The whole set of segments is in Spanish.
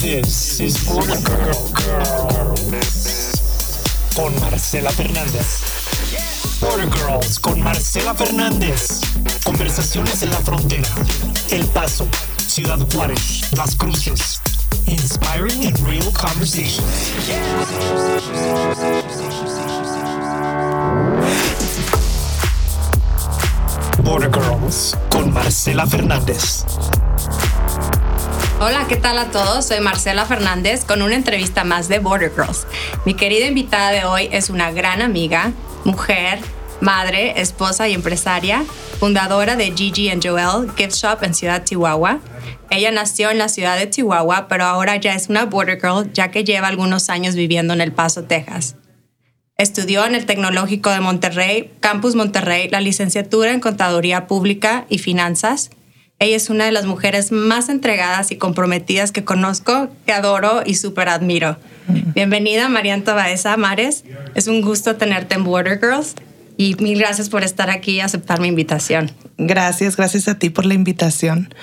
This is Border Girl Girls con Marcela Fernández. Border Girls con Marcela Fernández. Conversaciones en la frontera. El Paso, Ciudad Juárez, Las Cruces. Inspiring and real conversations. Border Girls con Marcela Fernández. Hola, ¿qué tal a todos? Soy Marcela Fernández con una entrevista más de Border Girls. Mi querida invitada de hoy es una gran amiga, mujer, madre, esposa y empresaria, fundadora de Gigi and Joel Gift Shop en Ciudad Chihuahua. Ella nació en la ciudad de Chihuahua, pero ahora ya es una Border Girl ya que lleva algunos años viviendo en El Paso, Texas. Estudió en el Tecnológico de Monterrey, Campus Monterrey, la licenciatura en Contaduría Pública y Finanzas ella es una de las mujeres más entregadas y comprometidas que conozco, que adoro y súper admiro. Bienvenida, Marianta Baeza Mares. Es un gusto tenerte en Border Girls y mil gracias por estar aquí y aceptar mi invitación. Gracias, gracias a ti por la invitación.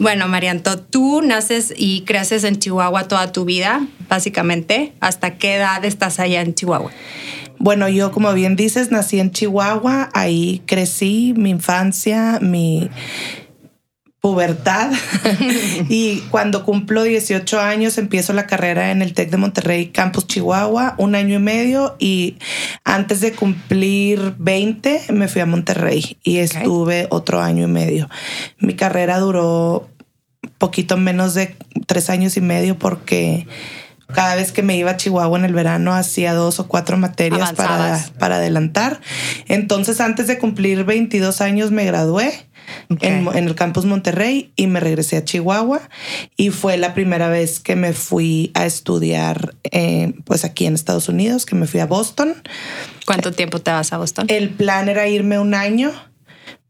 Bueno, Marianto, tú naces y creces en Chihuahua toda tu vida, básicamente. ¿Hasta qué edad estás allá en Chihuahua? Bueno, yo como bien dices, nací en Chihuahua, ahí crecí mi infancia, mi pubertad y cuando cumplo 18 años empiezo la carrera en el TEC de Monterrey Campus Chihuahua, un año y medio y antes de cumplir 20 me fui a Monterrey y estuve otro año y medio. Mi carrera duró poquito menos de tres años y medio porque cada vez que me iba a Chihuahua en el verano hacía dos o cuatro materias para, para, adelantar. Entonces, antes de cumplir 22 años, me gradué. En, el campus Monterrey y me regresé a Chihuahua y fue la primera vez que me fui a estudiar eh, pues aquí en Estados Unidos, que me fui a Boston. ¿Cuánto tiempo te vas a Boston? El plan era irme un año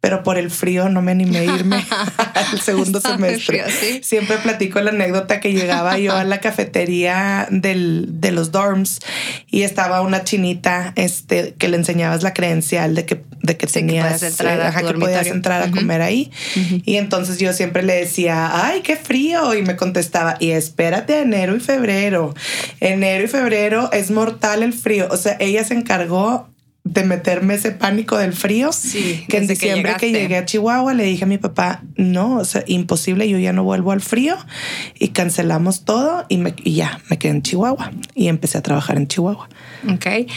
pero por el frío no me animé a irme al segundo semestre. Siempre platico la anécdota que llegaba yo a la cafetería de los dorms y estaba una chinita este, que le enseñabas la credencial de que, de que tenías que, entrar a, que podías entrar a comer ahí. Y entonces yo siempre le decía, ay, qué frío. Y me contestaba, y espérate enero y febrero. Enero y febrero es mortal el frío. O sea, ella se encargó de meterme ese pánico del frío. Sí, que en diciembre que, llegué a Chihuahua le dije a mi papá, no, o sea, imposible, yo ya no vuelvo al frío y cancelamos todo y, me, y ya me quedé en Chihuahua y empecé a trabajar en Chihuahua. Ok. Eh,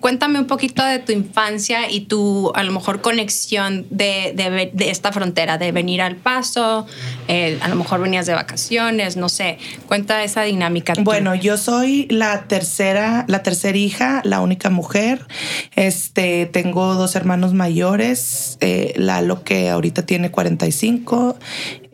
cuéntame un poquito de tu infancia y tu, a lo mejor, conexión de, de, esta frontera, de venir al paso, eh, a lo mejor venías de vacaciones, no sé. Cuenta esa dinámica. Bueno, yo soy la tercera, la tercera hija, la única mujer. Este, tengo dos hermanos mayores, eh, Lalo que ahorita tiene 45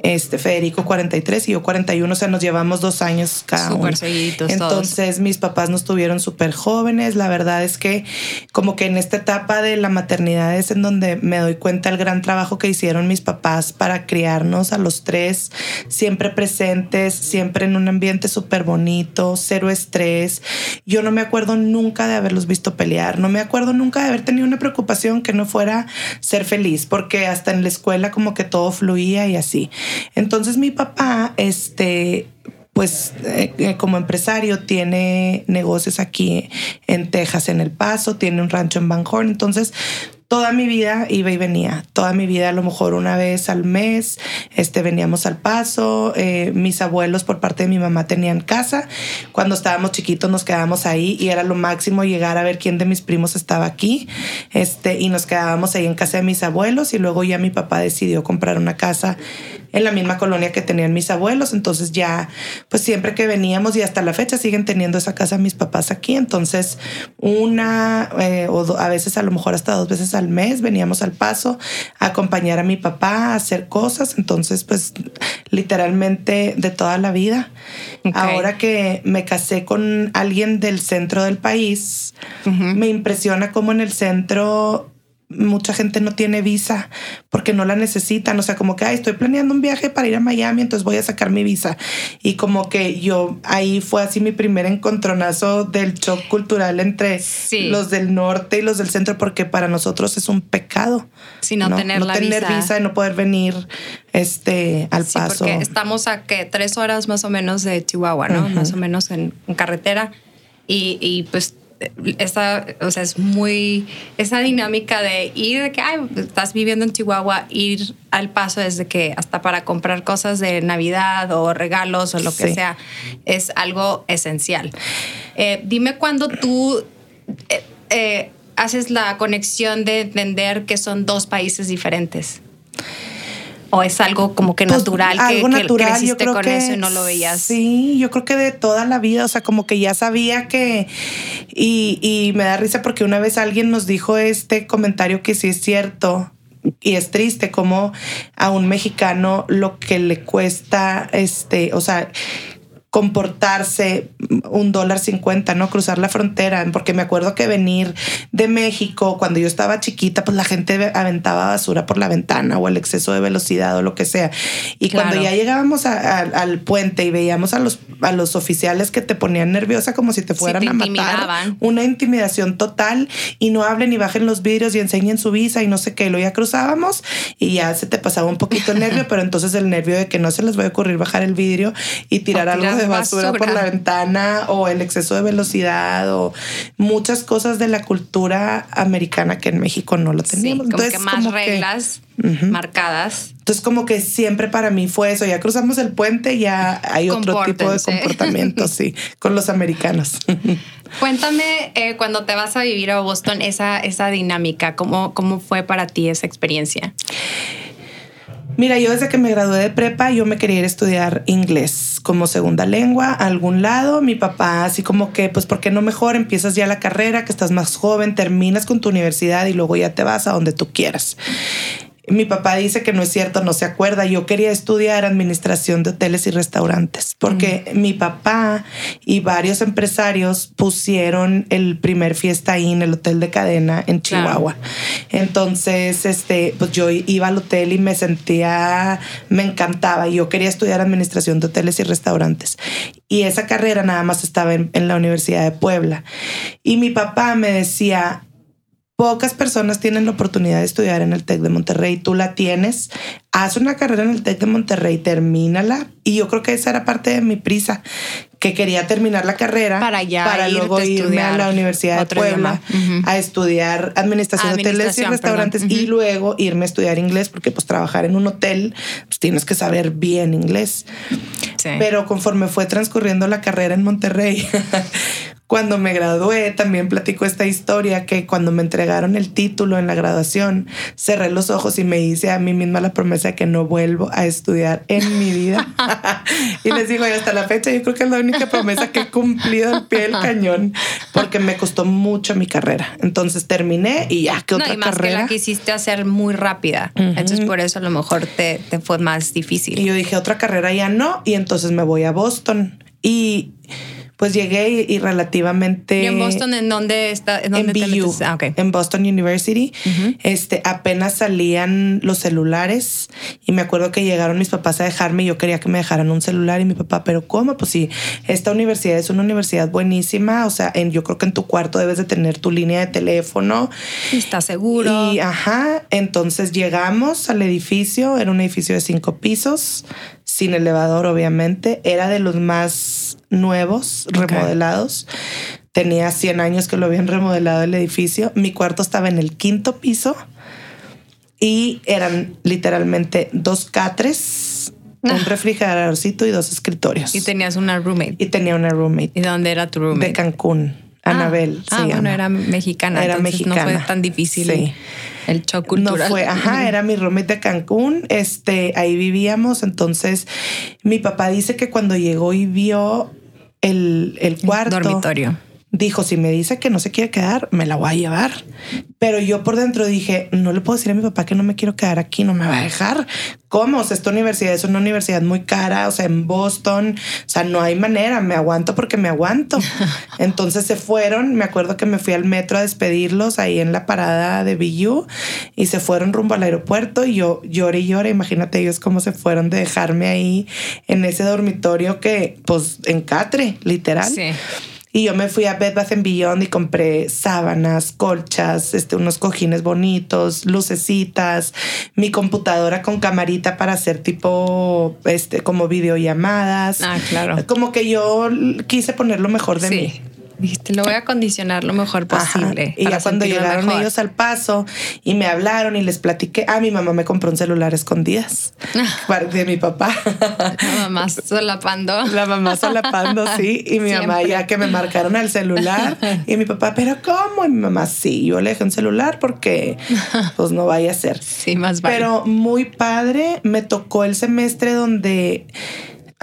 este Federico 43 y yo 41, o sea, nos llevamos dos años cada Súper Seguiditos Entonces mis papás nos tuvieron súper jóvenes, la verdad es que como que en esta etapa de la maternidad es en donde me doy cuenta el gran trabajo que hicieron mis papás para criarnos a los tres, siempre presentes, siempre en un ambiente súper bonito, cero estrés. Yo no me acuerdo nunca de haberlos visto pelear, no me acuerdo nunca de haber tenido una preocupación que no fuera ser feliz, porque hasta en la escuela como que todo fluía y así. Entonces mi papá, este, pues eh, eh, como empresario tiene negocios aquí en Texas, en El Paso, tiene un rancho en Van Horn, entonces toda mi vida iba y venía, toda mi vida a lo mejor una vez al mes, este, veníamos al paso, eh, mis abuelos por parte de mi mamá tenían casa, cuando estábamos chiquitos nos quedábamos ahí y era lo máximo llegar a ver quién de mis primos estaba aquí, este, y nos quedábamos ahí en casa de mis abuelos y luego ya mi papá decidió comprar una casa en la misma colonia que tenían mis abuelos, entonces ya, pues siempre que veníamos y hasta la fecha siguen teniendo esa casa mis papás aquí, entonces una eh, o a veces a lo mejor hasta dos veces al mes veníamos al paso a acompañar a mi papá a hacer cosas, entonces pues literalmente de toda la vida. Ahora que me casé con alguien del centro del país, me impresiona cómo en el centro mucha gente no tiene visa porque no la necesitan. O sea, como que Ay, estoy planeando un viaje para ir a Miami, entonces voy a sacar mi visa. Y como que yo ahí fue así mi primer encontronazo del shock cultural entre los del norte y los del centro, porque para nosotros es un pecado. Si no, tener la tener visa. y no poder venir este al sí, paso. Porque estamos a que tres horas más o menos de Chihuahua, ¿no? Más o menos en, carretera. Y, y pues esa, o sea, es muy, esa dinámica de ir, de que estás viviendo en Chihuahua, ir al paso desde que hasta para comprar cosas de Navidad o regalos o lo que sea, es algo esencial. Eh, dime cuando tú eh, eh, haces la conexión de entender que son dos países diferentes o es algo como que pues, natural algo que, natural yo creo con que eso y no lo veías sí yo creo que de toda la vida o sea como que ya sabía que y, y me da risa porque una vez alguien nos dijo este comentario que sí es cierto y es triste como a un mexicano lo que le cuesta este o sea comportarse un dólar cincuenta, ¿no? Cruzar la frontera, porque me acuerdo que venir de México, cuando yo estaba chiquita, pues la gente aventaba basura por la ventana o el exceso de velocidad o lo que sea. Y cuando ya llegábamos al puente y veíamos a los, a los oficiales que te ponían nerviosa como si te fueran a matar, una intimidación total y no hablen y bajen los vidrios y enseñen su visa y no sé qué, lo ya cruzábamos y ya se te pasaba un poquito el nervio, pero entonces el nervio de que no se les va a ocurrir bajar el vidrio y tirar algo de basura, por la ventana o el exceso de velocidad o muchas cosas de la cultura americana que en México no lo teníamos. como que más reglas marcadas. Entonces como que siempre para mí fue eso, ya cruzamos el puente, ya hay otro tipo de comportamiento, sí, con los americanos. Cuéntame eh, cuando te vas a vivir a Boston, esa, esa dinámica, ¿cómo, ¿cómo fue para ti esa experiencia? Mira, yo desde que me gradué de prepa, yo me quería ir a estudiar inglés como segunda lengua a algún lado. Mi papá, así como que, pues, ¿por qué no mejor empiezas ya la carrera, que estás más joven, terminas con tu universidad y luego ya te vas a donde tú quieras? Mi papá dice que no es cierto, no se acuerda. Yo quería estudiar administración de hoteles y restaurantes porque mm. mi papá y varios empresarios pusieron el primer fiesta ahí en el hotel de cadena en Chihuahua. Entonces, este, pues yo iba al hotel y me sentía, me encantaba. Yo quería estudiar administración de hoteles y restaurantes. Y esa carrera nada más estaba en la Universidad de Puebla. Y mi papá me decía, Pocas personas tienen la oportunidad de estudiar en el TEC de Monterrey. Tú la tienes. Haz una carrera en el TEC de Monterrey, termínala. Y yo creo que esa era parte de mi prisa, que quería terminar la carrera para, ya para luego irme a la Universidad de Puebla a estudiar administración, de hoteles y restaurantes y luego irme a estudiar inglés, porque pues trabajar en un hotel, pues tienes que saber bien inglés. Pero conforme fue transcurriendo la carrera en Monterrey, cuando me gradué, también platico esta historia que cuando me entregaron el título en la graduación, cerré los ojos y me hice a mí misma la promesa de que no vuelvo a estudiar en mi vida. y les digo, y hasta la fecha, yo creo que es la única promesa que he cumplido al pie del cañón, porque me costó mucho mi carrera. Entonces terminé y ya, otra no, y más carrera? que la quisiste hacer muy rápida. Entonces por eso a lo mejor te, te fue más difícil. Y yo dije, otra carrera ya no, y entonces me voy a Boston. Y pues llegué y, relativamente... ¿Y en Boston en dónde está? En, BU, ah, en Boston University. este, apenas salían los celulares y me acuerdo que llegaron mis papás a dejarme y yo quería que me dejaran un celular y mi papá, pero ¿cómo? Pues sí, esta universidad es una universidad buenísima, o sea, en, yo creo que en tu cuarto debes de tener tu línea de teléfono. Está seguro. Y ajá, entonces llegamos al edificio, era un edificio de cinco pisos, sin elevador obviamente, era de los más nuevos, remodelados. Tenía 100 años que lo habían remodelado el edificio. Mi cuarto estaba en el quinto piso y eran literalmente dos catres, un ah. refrigeradorcito y dos escritorios. Y tenías una roommate. Y tenía una roommate. ¿Y dónde era tu roommate? De Cancún. Ah. Anabel. Ah, bueno, era mexicana. Era mexicana. No fue tan difícil. Sí. El shock cultural. No fue, ajá, era mi roommate de Cancún. Este, ahí vivíamos. Entonces, mi papá dice que cuando llegó y vio el, el cuarto. Dormitorio. Dijo, si me dice que no se quiere quedar, me la voy a llevar. Pero yo por dentro dije, no le puedo decir a mi papá que no me quiero quedar aquí, no me va a dejar. ¿Cómo? O sea, esta universidad es una universidad muy cara, o sea, en Boston, o sea, no hay manera, me aguanto porque me aguanto. Entonces se fueron, me acuerdo que me fui al metro a despedirlos ahí en la parada de BU y se fueron rumbo al aeropuerto y yo lloré y lloré, imagínate ellos cómo se fueron de dejarme ahí en ese dormitorio que, pues, en Catre, literal. Sí. Y yo me fui a Bed Bath Beyond y compré sábanas, colchas, este, unos cojines bonitos, lucecitas, mi computadora con camarita para hacer tipo, este, como videollamadas. Ah, claro. Como que yo quise poner lo mejor de Sí. mí. Dijiste, lo voy a condicionar lo mejor Ajá. posible. Y ya cuando llegaron mejor. ellos al paso y me hablaron y les platiqué, ah, mi mamá me compró un celular a escondidas de mi papá. La mamá solapando. La mamá solapando, sí. Y mi mamá ya que me marcaron al celular. Y mi papá, ¿pero cómo? Y mi mamá, sí, yo le dejé un celular porque pues no vaya a ser. Sí, más vale. Pero muy padre. Me tocó el semestre donde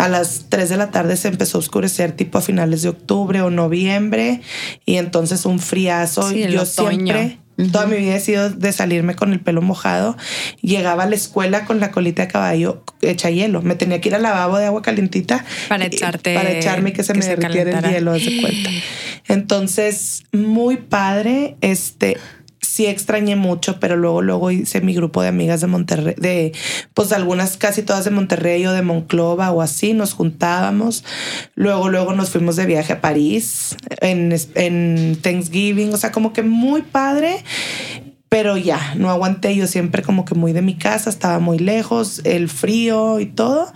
a las 3 de la tarde se empezó a oscurecer tipo a finales de octubre o noviembre. Y entonces un friazo. Sí, el yo otoño. siempre... Toda mi vida he sido de salirme con el pelo mojado. Llegaba a la escuela con la colita de caballo hecha hielo. Me tenía que ir al lavabo de agua calientita Para echarte- para echarme y que se que me se derritiera el calentara. hielo, haz de cuenta. Entonces, muy padre. Este sí extrañé mucho, pero luego, luego hice mi grupo de amigas de Monterrey, de pues algunas casi todas de Monterrey o de Monclova o así, nos juntábamos. Luego, luego nos fuimos de viaje a París en, Thanksgiving, o sea, como que muy padre. Pero ya, no aguanté, yo siempre como que muy de mi casa, estaba muy lejos, el frío y todo.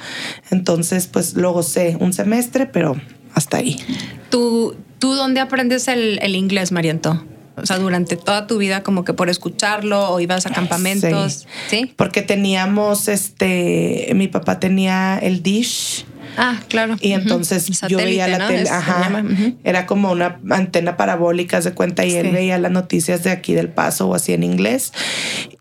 Entonces, pues lo gocé un semestre, pero hasta ahí. ¿Tú, ¿Tú dónde aprendes el, el inglés, Mariento? O sea, durante toda tu vida, como que por escucharlo o ibas a campamentos. Sí. Porque teníamos, este, mi papá tenía el dish. Ah, claro. Y entonces yo veía la tele, ajá, era como una antena parabólica de cuenta y él Sí. veía las noticias de aquí del paso o así en inglés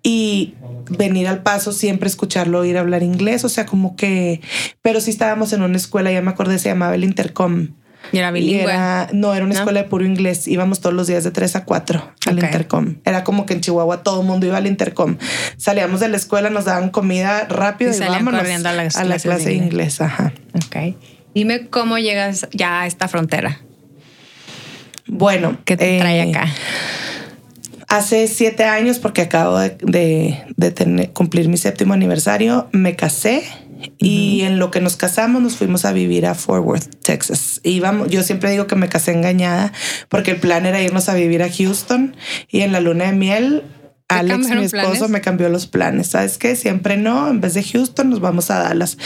y venir al paso siempre escucharlo oír hablar inglés, o sea, como que, pero sí estábamos en una escuela, ya me acordé, se llamaba el Intercom. Y era Y bilingüe. era- no, era una ¿No? escuela de puro inglés. Íbamos todos los días de 3 a 4 al. Intercom. Era como que en Chihuahua todo el mundo iba al Intercom. Salíamos de la escuela, nos daban comida rápido Y y, vámonos corriendo a las a la clase de inglés. inglés. Ajá. Ok. Dime cómo llegas ya a esta frontera. Bueno, ¿Qué te eh, trae acá? Hace siete años, porque acabo de, de- de tener- cumplir mi séptimo aniversario, me casé y en lo que nos casamos nos fuimos a vivir a Fort Worth, Texas. Íbamos, yo siempre digo que me casé engañada porque el plan era irnos a vivir a Houston y en la luna de miel ¿Te Alex, mi esposo, planes? me cambió los planes. ¿Sabes qué? Siempre no. En vez de Houston, nos vamos a Dallas.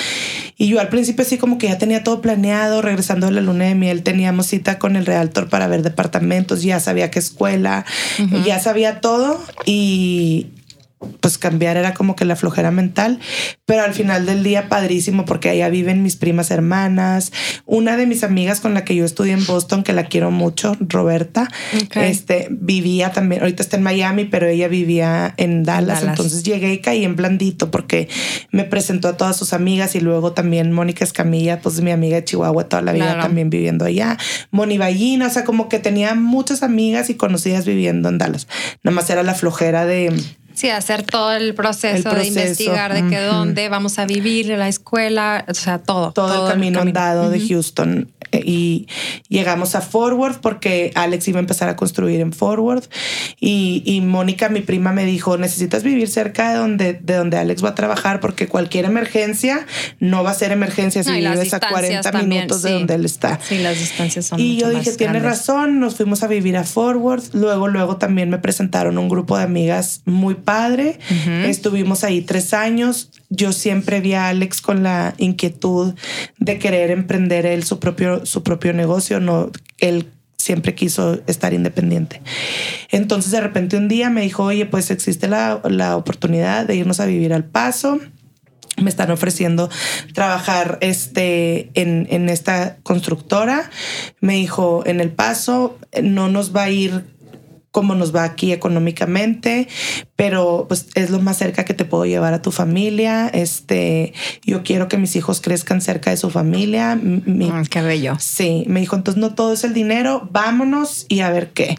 Y yo al principio sí como que ya tenía todo planeado. Regresando de la luna de miel, teníamos cita con el realtor para ver departamentos. Ya sabía qué escuela. Ya sabía todo. Y pues cambiar era como que la flojera mental, pero al final del día padrísimo porque allá viven mis primas hermanas, una de mis amigas con la que yo estudié en Boston, que la quiero mucho, Roberta, este vivía también, ahorita está en Miami, pero ella vivía en Dallas, Dallas. entonces llegué y caí en blandito porque me presentó a todas sus amigas y luego también Mónica Escamilla, pues mi amiga de Chihuahua toda la vida Claro. también viviendo allá, Moni Ballina, o sea, como que tenía muchas amigas y conocidas viviendo en Dallas, nada más era la flojera de Sí, hacer todo el proceso, El proceso, de investigar de que dónde vamos a vivir, la escuela, o sea, todo. todo, el camino andado de Houston Eh, y llegamos a Forward porque Alex iba a empezar a construir en Forward y, y Mónica, mi prima, me dijo necesitas vivir cerca de donde, de donde Alex va a trabajar porque cualquier emergencia no va a ser emergencia si No, vives a distancias 40 también, minutos de donde él está. Sí, las distancias son Y mucho yo dije, tiene razón, nos fuimos a vivir a Forward. Luego, luego también me presentaron un grupo de amigas muy padre. Estuvimos ahí tres años. Yo siempre vi a Alex con la inquietud de querer emprender él su propio, su propio negocio. No, él siempre quiso estar independiente. Entonces, de repente un día me dijo, oye, pues existe la, la oportunidad de irnos a vivir al paso me están ofreciendo trabajar este, en, en esta constructora. Me dijo, en el paso no nos va a ir cómo nos va aquí económicamente, pero pues es lo más cerca que te puedo llevar a tu familia. Este, yo quiero que mis hijos crezcan cerca de su familia. Mi, mm, qué bello. Sí, me dijo, entonces no todo es el dinero, vámonos y a ver qué.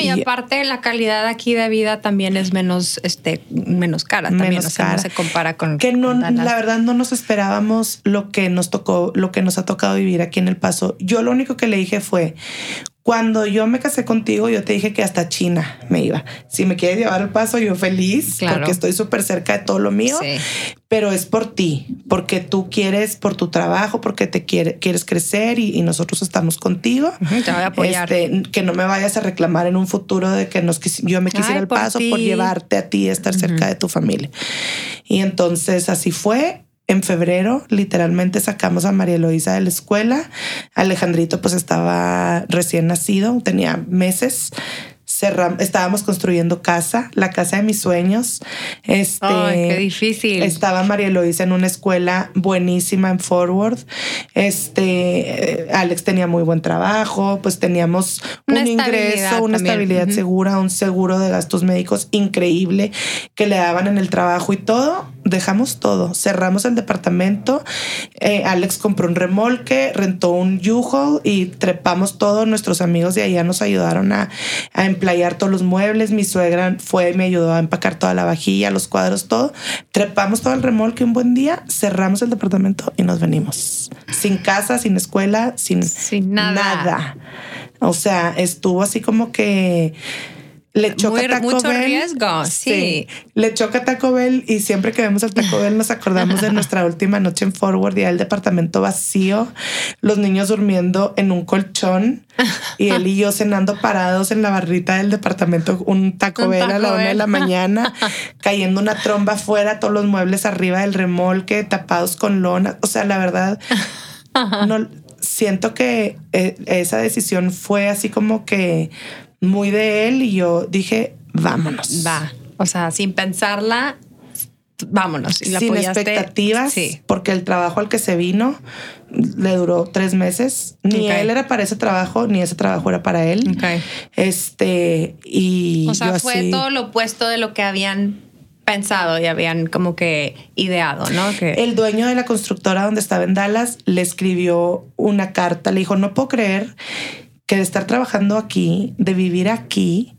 y, aparte la calidad aquí de vida también es menos, este, menos cara también, o sea, no se compara con que no, la verdad no nos esperábamos lo que nos tocó, lo que nos ha tocado vivir aquí en El Paso. Yo lo único que le dije fue, cuando yo me casé contigo, yo te dije que hasta China me iba. Si me quieres llevar al paso, yo feliz, porque estoy súper cerca de todo lo mío, pero es por ti, porque tú quieres, por tu trabajo, porque te quieres crecer y, nosotros estamos contigo. te voy a apoyar. Este, que no me vayas a reclamar en un futuro de que nos, yo me quisiera el paso por llevarte a ti, estar cerca de tu familia. Y entonces así fue en febrero, literalmente sacamos a María Eloisa de la escuela. Alejandrito pues estaba recién nacido, tenía meses estábamos construyendo casa, la casa de mis sueños. Este, qué difícil. Estaba María Eloisa en una escuela buenísima en Forward. Este, eh, Alex tenía muy buen trabajo, pues teníamos un ingreso, una estabilidad segura, un seguro de gastos médicos increíble que le daban en el trabajo y todo. Dejamos todo, cerramos el departamento. Eh, Alex compró un remolque, rentó un U-Haul y trepamos todos. Nuestros amigos de allá nos ayudaron a, a emplayar todos los muebles. Mi suegra fue y me ayudó a empacar toda la vajilla, los cuadros, todo. Trepamos todo el remolque un buen día, cerramos el departamento y nos venimos. Sin casa, sin escuela, sin, sin nada. nada. O sea, estuvo así como que le choca Taco mucho riesgo, sí. Le choca Taco Bell y siempre que vemos al Taco Bell nos acordamos de nuestra última noche en Forward y el departamento vacío, los niños durmiendo en un colchón y él y yo cenando parados en la barrita del departamento, un Taco Bell a la una de la mañana, cayendo una tromba afuera, todos los muebles arriba del remolque, tapados con lona. O sea, la verdad, no siento que eh, esa decisión fue así como que muy de él y yo dije, vámonos. Va. O sea, sin pensarla, vámonos. Y sin expectativas, sí. porque el trabajo al que se vino le duró tres meses. Ni él era para ese trabajo, ni ese trabajo era para él. Este, y. O sea, fue todo lo opuesto de lo que habían pensado y habían como que ideado, ¿no? Que... El dueño de la constructora donde estaba en Dallas le escribió una carta, le dijo, no puedo creer que de estar trabajando aquí, de vivir aquí,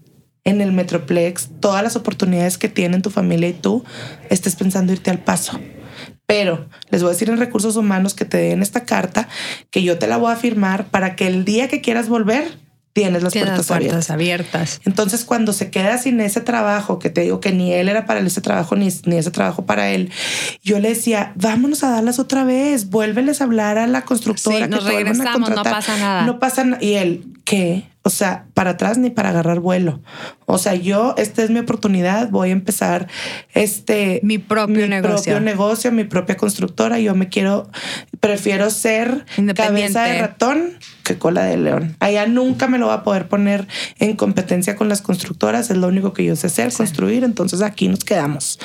en el Metroplex, todas las oportunidades que tienen tu familia y tú, estés pensando irte al paso. Pero les voy a decir en recursos humanos que te den esta carta, que yo te la voy a firmar para que el día que quieras volver, tienes las puertas, abiertas. Entonces, cuando se queda sin ese trabajo, que te digo que ni él era para ese trabajo, ni, ni ese trabajo para él, yo le decía, vámonos a darlas otra vez, vuélveles a hablar a la constructora. Sí, nos regresamos, no pasa nada. No pasa nada. Y él, ¿qué? O sea, para atrás ni para agarrar vuelo. O sea, yo, esta es mi oportunidad, voy a empezar este... Mi propio negocio. propio negocio, mi propia constructora. Yo me quiero, prefiero ser cabeza de ratón que cola de león. Allá nunca me lo va a poder poner en competencia con las constructoras. Es lo único que yo sé hacer, construir. Entonces aquí nos quedamos.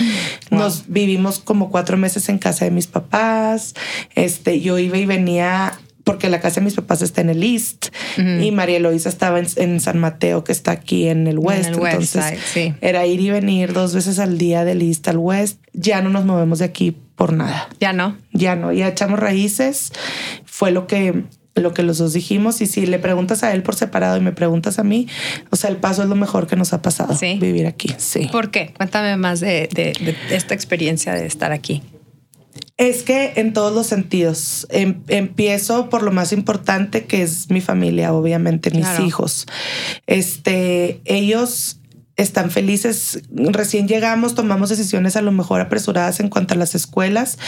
Nos vivimos como cuatro meses en casa de mis papás. Este, yo iba y venía porque la casa de mis papás está en el East y María Eloisa estaba en, San Mateo, que está aquí en el West. Entonces era ir y venir dos veces al día del East al West. Ya no nos movemos de aquí por nada. Ya no. Ya no. Ya echamos raíces. Fue lo que lo que los dos dijimos y si le preguntas a él por separado y me preguntas a mí, o sea, el paso es lo mejor que nos ha pasado vivir aquí. Sí. ¿Por qué? Cuéntame más de esta experiencia de estar aquí. Es que en todos los sentidos. Em, empiezo por lo más importante que es mi familia, obviamente, mis hijos. Este, ellos están felices. Recién llegamos, tomamos decisiones a lo mejor apresuradas en cuanto a las escuelas,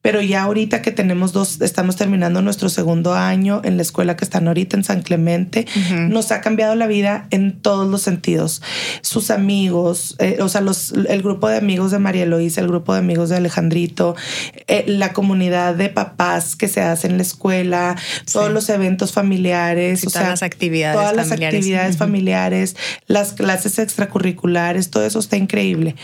pero ya ahorita que tenemos dos, estamos terminando nuestro segundo año en la escuela que están ahorita en San Clemente, nos ha cambiado la vida en todos los sentidos. Sus amigos, eh, o sea, los, el grupo de amigos de María Eloísa, el grupo de amigos de Alejandrito, eh, la comunidad de papás que se hace en la escuela, todos los eventos familiares, todas las actividades todas las actividades familiares, las clases extra extracurriculares, todo eso está increíble.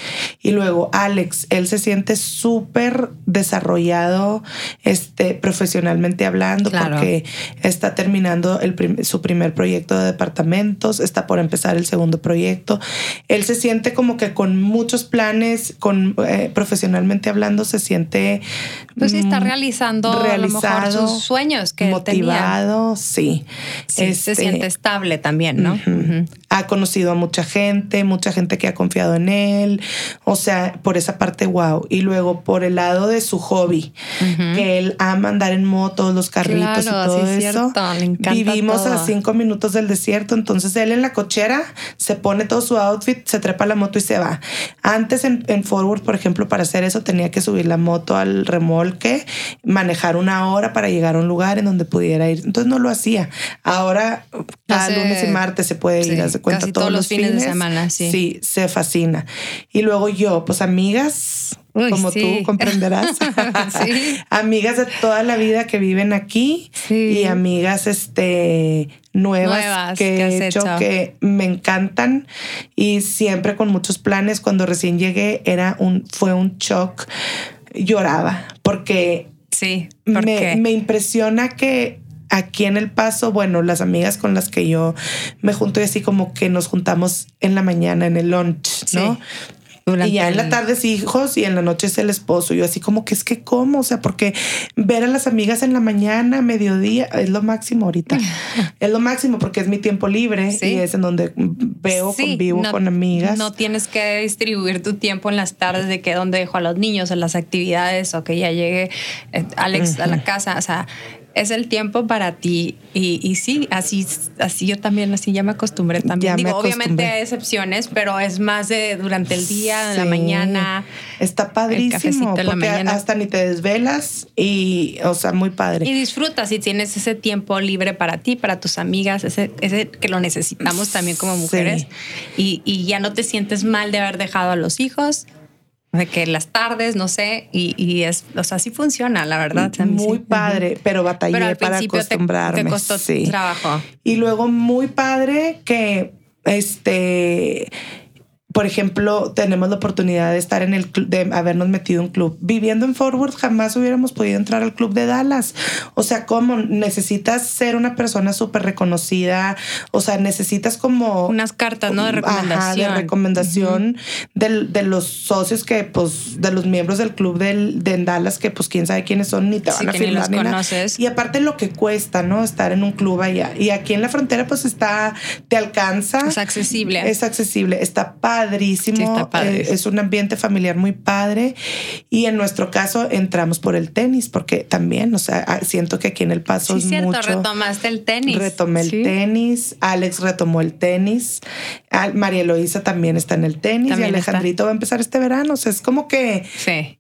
Y luego Alex, él se siente súper desarrollado este, profesionalmente hablando porque está terminando el su primer proyecto de departamentos, está por empezar el segundo proyecto. Él se siente como que con muchos planes, con eh, profesionalmente hablando, se siente... Pues sí, está mm, realizando realizado, sus sueños que motivado, sí. se este, siente estable también, ¿no? Ha conocido a mucha gente, mucha gente que ha confiado en él, o sea, por esa parte, wow. Y luego por el lado de su hobby, que él ama andar en motos, los carritos y todo eso. Vivimos a cinco minutos del desierto, entonces él en la cochera se pone todo su outfit, se trepa la moto y se va. Antes en, en Forward, por ejemplo, para hacer eso tenía que subir la moto al remolque, manejar una hora para llegar a un lugar en donde pudiera ir. Entonces no lo hacía. Ahora, cada lunes y martes se puede ir, hace cuenta todos, todos, los fines, de semana. Sí. sí, se fascina. Y luego yo, pues amigas, como tú comprenderás. amigas de toda la vida que viven aquí y amigas este nuevas, que, he hecho, que me encantan y siempre con muchos planes. Cuando recién llegué era un fue un shock. Lloraba porque sí, me, me impresiona que aquí en El Paso, bueno, las amigas con las que yo me junto y así como que nos juntamos en la mañana en el lunch, ¿no? y ya en la tarde es hijos y en la noche es el esposo. Yo así como que es que cómo, o sea, porque ver a las amigas en la mañana, mediodía, es lo máximo ahorita. es lo máximo porque es mi tiempo libre y es en donde veo, convivo con amigas. No tienes que distribuir tu tiempo en las tardes de que dónde dejo a los niños, en las actividades o que ya llegue eh, Alex a la casa. O sea, es el tiempo para ti. Y, y, sí, así, así yo también, así ya me acostumbré también. Digo, obviamente hay excepciones, pero es más de durante el día, en la mañana. Está padrísimo, porque la hasta ni te desvelas y, o sea, muy padre. Y disfrutas y tienes ese tiempo libre para ti, para tus amigas, ese, ese que lo necesitamos también como mujeres. Y, y ya no te sientes mal de haber dejado a los hijos de que las tardes, no sé, y, es, o sea, sí funciona, la verdad. Muy padre, pero batallé para acostumbrarme. Te, costó trabajo. Y luego muy padre que este por ejemplo, tenemos la oportunidad de estar en el club, de habernos metido un club. Viviendo en Forward, jamás hubiéramos podido entrar al club de Dallas. O sea, como necesitas ser una persona súper reconocida, o sea, necesitas como unas cartas, ¿no? De recomendación. de recomendación de, los socios que, pues, de los miembros del club del, de Dallas, que, pues, quién sabe quiénes son, ni te van a firmar. Ni conoces. Y aparte lo que cuesta, ¿no? Estar en un club allá. Y aquí en la frontera, pues, está, te alcanza. Es accesible. Es accesible. Está padre padrísimo. Eh, es un ambiente familiar muy padre. Y en nuestro caso entramos por el tenis, porque también, o sea, ah, siento que aquí en El Paso sí, es cierto, mucho. retomaste el tenis. Retomé el tenis. Alex retomó el tenis. María Eloisa también está en el tenis. y Alejandrito va a empezar este verano. O sea, es como que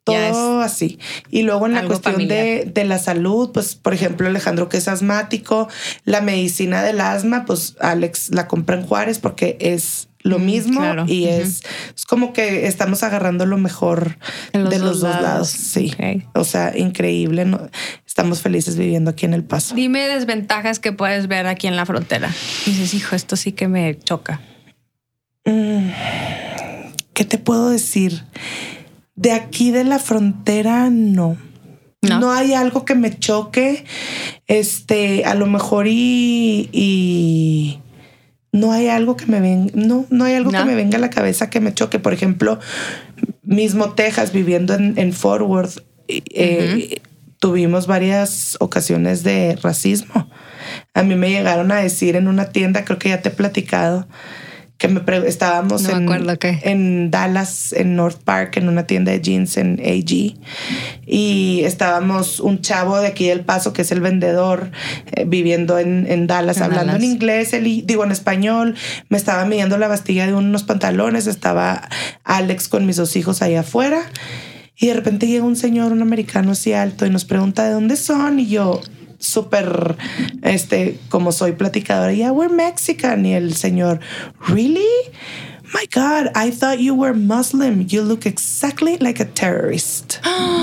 todo así. Y luego en la cuestión de, de la salud, pues, por ejemplo, Alejandro que es asmático, la medicina del asma, pues Alex la compra en Juárez porque es lo mm, mismo y es, es, como que estamos agarrando lo mejor de los dos lados. Sí. O sea, increíble. ¿no? Estamos felices viviendo aquí en El Paso. Dime desventajas que puedes ver aquí en la frontera. dices, hijo, esto sí que me choca. Mm, ¿Qué te puedo decir? De aquí de la frontera, no. No. no hay algo que me choque. Este, a lo mejor y, y no hay algo que me venga, no, no hay algo que me venga a la cabeza que me choque. Por ejemplo, mismo Texas, viviendo en, en Fort Worth, eh, tuvimos varias ocasiones de racismo. A mí me llegaron a decir en una tienda, creo que ya te he platicado, que me estábamos en, en, Dallas, en North Park, en una tienda de jeans en AG. Y estábamos un chavo de aquí del Paso, que es el vendedor, eh, viviendo en, en Dallas, hablando en inglés, él, digo en español. Me estaba midiendo la bastilla de unos pantalones. Estaba Alex con mis dos hijos ahí afuera. Y de repente llega un señor, un americano así alto, y nos pregunta de dónde son. Y yo, súper, este, como soy platicadora, ya, we're Mexican. Y el señor, ¿really? My God, I thought you were Muslim. You look exactly like a terrorist.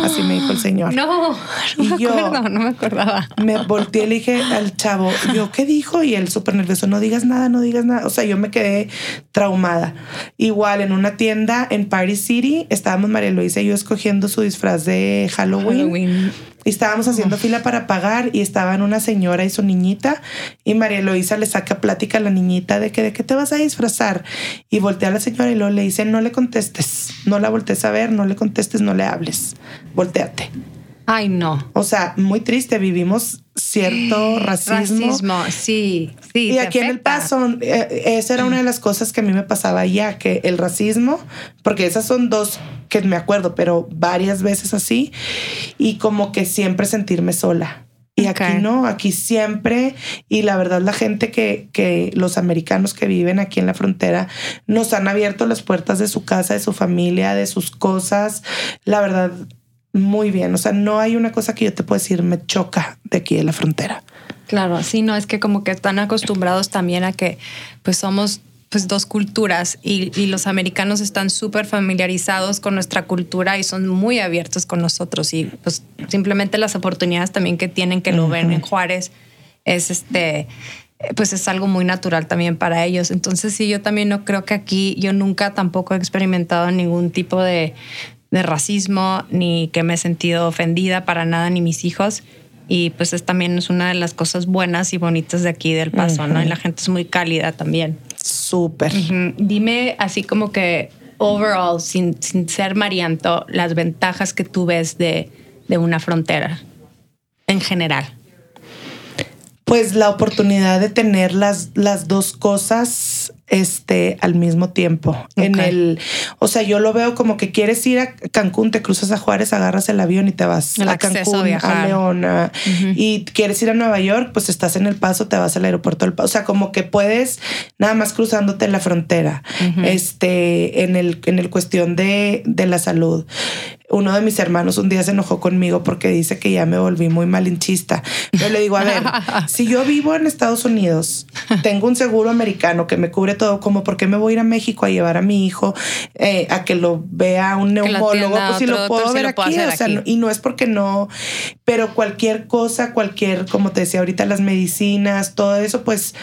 Así me dijo el señor. No, no Y me yo- acuerdo, no me acordaba. Me volteé y le dije al chavo, yo, ¿qué dijo? Y él súper nervioso, no digas nada, no digas nada. O sea, yo me quedé traumada. Igual en una tienda en Party City, estábamos María Luisa y yo escogiendo su disfraz de Halloween. Halloween. Y estábamos haciendo fila para pagar y estaban una señora y su niñita y María Luisa le saca plática a la niñita de que de qué te vas a disfrazar y voltea a la señora y luego le dice no le contestes, no la voltees a ver, no le contestes, no le hables, volteate. Ay, no. O sea, muy triste, vivimos cierto racismo. Racismo, sí, sí. Y aquí en El. Paso, eh, esa era una de las cosas que a mí me pasaba ya, que el racismo, porque esas son dos que me acuerdo, pero varias veces así, y como que siempre sentirme sola. Y aquí no, aquí siempre, y la verdad la gente que, que los americanos que viven aquí en la frontera nos han abierto las puertas de su casa, de su familia, de sus cosas, la verdad, muy bien. O sea, no hay una cosa que yo te puedo decir me choca de aquí de la frontera. Claro, sí, no, es que como que están acostumbrados también a que pues somos pues dos culturas y, y los americanos están súper familiarizados con nuestra cultura y son muy abiertos con nosotros y pues simplemente las oportunidades también que tienen que lo ven en Juárez es este pues es algo muy natural también para ellos. Entonces sí, yo también no creo que aquí yo nunca tampoco he experimentado ningún tipo de, de racismo ni que me he sentido ofendida para nada ni mis hijos. Y pues es también es una de las cosas buenas y bonitas de aquí del Paso, ¿no? Y la gente es muy cálida también. Súper. Dime así como que overall, sin, sin ser marianto, las ventajas que tú ves de, de una frontera en general. Pues la oportunidad de tener las, las dos cosas este, al mismo tiempo. En Ok. el, o sea, yo lo veo como que quieres ir a Cancún, te cruzas a Juárez, agarras el avión y te vas El a acceso a Cancún, a, viajar. Leona. Y quieres ir a Nueva York, pues estás en El Paso, te vas al aeropuerto del Paso. O sea, como que puedes nada más cruzándote la frontera. Este, en el, en el cuestión de, de la salud. Uno de mis hermanos un día se enojó conmigo porque dice que ya me volví muy malinchista. Yo le digo, a ver, si yo vivo en Estados Unidos, tengo un seguro americano que me cubre todo, como por qué me voy a ir a México a llevar a mi hijo eh, a que lo vea un neumólogo, pues si lo doctor, puedo si ver lo aquí, o sea, aquí. no- y no es porque no, pero cualquier cosa, cualquier, como te decía ahorita, las medicinas, todo eso, pues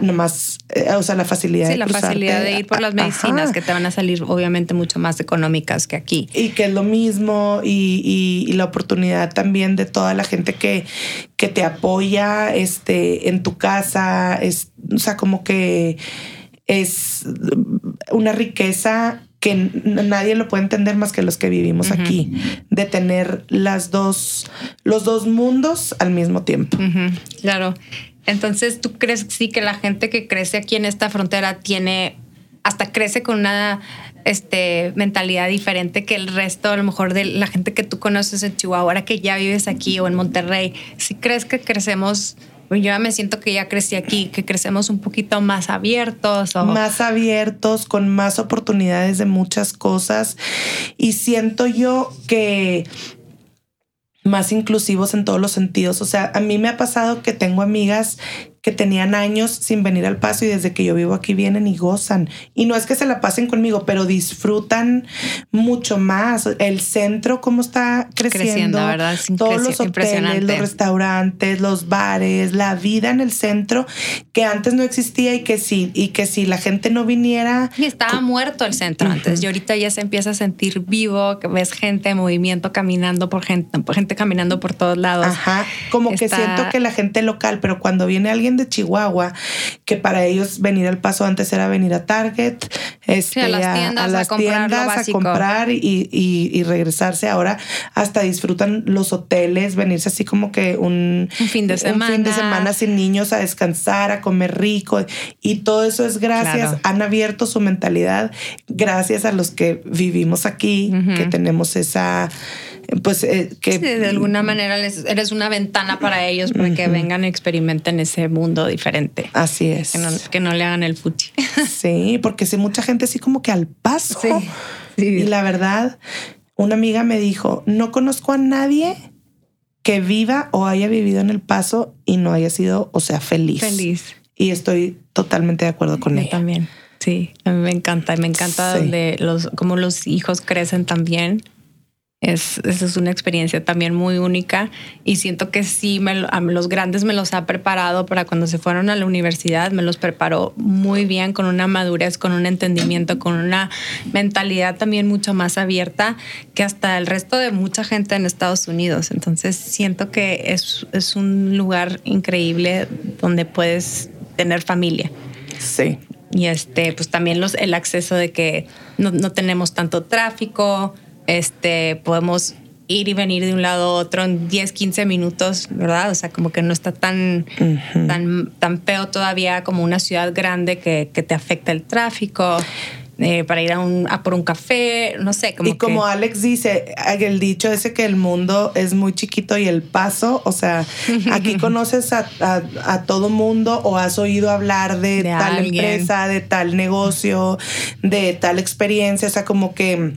nomás, eh, o sea, la facilidad Sí, de la cruzarte. facilidad de ir por las Ajá. medicinas que te van a salir obviamente mucho más económicas que aquí. Y que es lo mismo y, y- y la oportunidad también de toda la gente que, que te apoya este, en tu casa, es, o sea, como que es una riqueza que nadie lo puede entender más que los que vivimos aquí, de tener las dos, los dos mundos al mismo tiempo. Claro. Entonces, ¿tú crees sí que la gente que crece aquí en esta frontera tiene, hasta crece con una este, mentalidad diferente que el resto, a lo mejor de la gente que tú conoces en Chihuahua, ahora que ya vives aquí o en Monterrey? ¿Sí crees que crecemos? Yo ya me siento que ya crecí aquí, que crecemos un poquito más abiertos o más abiertos, con más oportunidades de muchas cosas. Y siento yo que más inclusivos en todos los sentidos. O sea, a mí me ha pasado que tengo amigas que tenían años sin venir al paso y desde que yo vivo aquí vienen y gozan. Y no es que se la pasen conmigo, pero disfrutan mucho más. El centro, cómo está creciendo. Creciendo, ¿verdad? Es Todos los hoteles, los restaurantes, los bares, la vida en el centro que antes no existía y que sí, y que si la gente no viniera, Y estaba muerto el centro antes y ahorita ya se empieza a sentir vivo, que ves gente en movimiento caminando por gente, gente caminando por todos lados. Ajá, como que siento que la gente local, pero cuando viene alguien de Chihuahua, que para ellos venir al paso antes era venir a Target, este, a las tiendas, a comprar lo tiendas, a básico. comprar y, y- y regresarse. Ahora hasta disfrutan los hoteles, venirse así como que un, Un fin de un fin de semana. semana sin niños a descansar, a comer rico. Y todo eso es gracias, Claro. han abierto su mentalidad, gracias a los que vivimos aquí, que tenemos esa, pues, eh, que Sí, de alguna manera les- eres una ventana para ellos para que vengan y experimenten ese mundo diferente. Así es. Que no, que no le hagan el fuchi. Sí, porque sí, mucha gente así como que al paso. Sí, sí. Y la verdad, una amiga me dijo, no conozco a nadie que viva o haya vivido en el paso y no haya sido, o sea, feliz. Feliz. Y estoy totalmente de acuerdo con Yo ella. también. Sí, a mí me encanta, me encanta Sí. donde los, como los hijos crecen también. Es, esa es una experiencia también muy única y siento que sí, me, a los grandes me los ha preparado para cuando se fueron a la universidad, me los preparó muy bien, con una madurez, con un entendimiento, con una mentalidad también mucho más abierta que hasta el resto de mucha gente en Estados Unidos. Entonces siento que es, es un lugar increíble donde puedes tener familia. Sí. Y este, pues también los, el acceso de que no, no tenemos tanto tráfico, este, podemos ir y venir de un lado a otro en 10, 15 minutos, ¿verdad? O sea, como que no está tan, tan, tan feo todavía como una ciudad grande que, que te afecta el tráfico. eh, para ir a, un, a por un café, no sé, como y como que- Alex dice, el dicho ese que el mundo es muy chiquito y el paso, o sea, aquí conoces a, a- a todo mundo o has oído hablar de, De tal alguien. empresa, de tal negocio, de tal experiencia, o sea, como que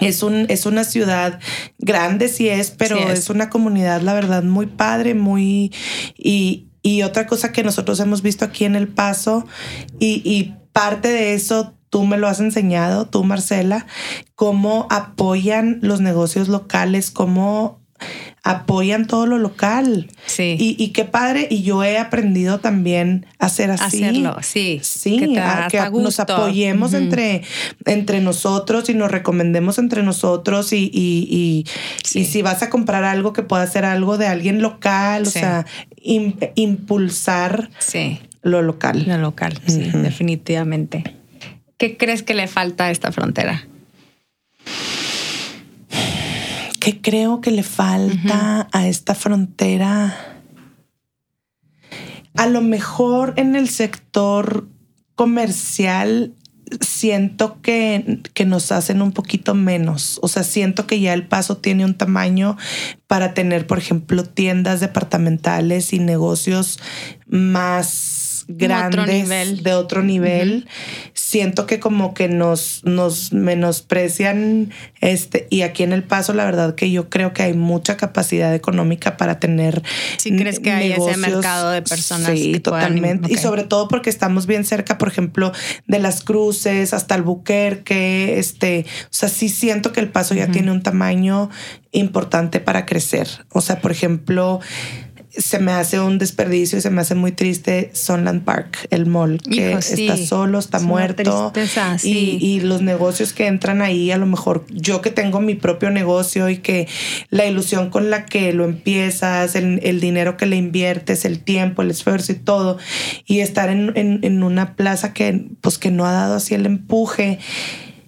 es un es una ciudad grande sí es, pero Sí es. es. una comunidad la verdad muy padre, muy y y otra cosa que nosotros hemos visto aquí en El Paso y, y parte de eso tú me lo has enseñado, tú Marcela, cómo apoyan los negocios locales, cómo apoyan todo lo local. Sí. Y, y qué padre, y yo he aprendido también a hacer así. Hacerlo, sí. Sí, Que a que nos apoyemos entre, entre nosotros y nos recomendemos entre nosotros y, y, y- Sí. y si vas a comprar algo que pueda ser algo de alguien local, o sea, im- impulsar Sí. lo local. Lo local, sí, definitivamente. ¿Qué crees que le falta a esta frontera? ¿Qué creo que le falta a esta frontera? A lo mejor en el sector comercial siento que, que nos hacen un poquito menos. O sea, siento que ya el paso tiene un tamaño para tener, por ejemplo, tiendas departamentales y negocios más grandes nivel. de otro nivel. Siento que como que nos, nos menosprecian este y aquí en el paso la verdad que yo creo que hay mucha capacidad económica para tener Sí, crees que hay ese mercado de personas Sí, que puedan- totalmente. Y sobre todo porque estamos bien cerca, por ejemplo, de las cruces hasta Albuquerque. Este, o sea, sí siento que el paso ya tiene un tamaño importante para crecer. O sea, por ejemplo, se me hace un desperdicio y se me hace muy triste Sunland Park, el mall, que Hijo, sí. está solo, está Es muerto. tristeza, y, y los negocios que entran ahí, a lo mejor yo que tengo mi propio negocio y que la ilusión con la que lo empiezas, el, el dinero que le inviertes, el tiempo, el esfuerzo y todo, y estar en, en- en una plaza que pues que no ha dado así el empuje,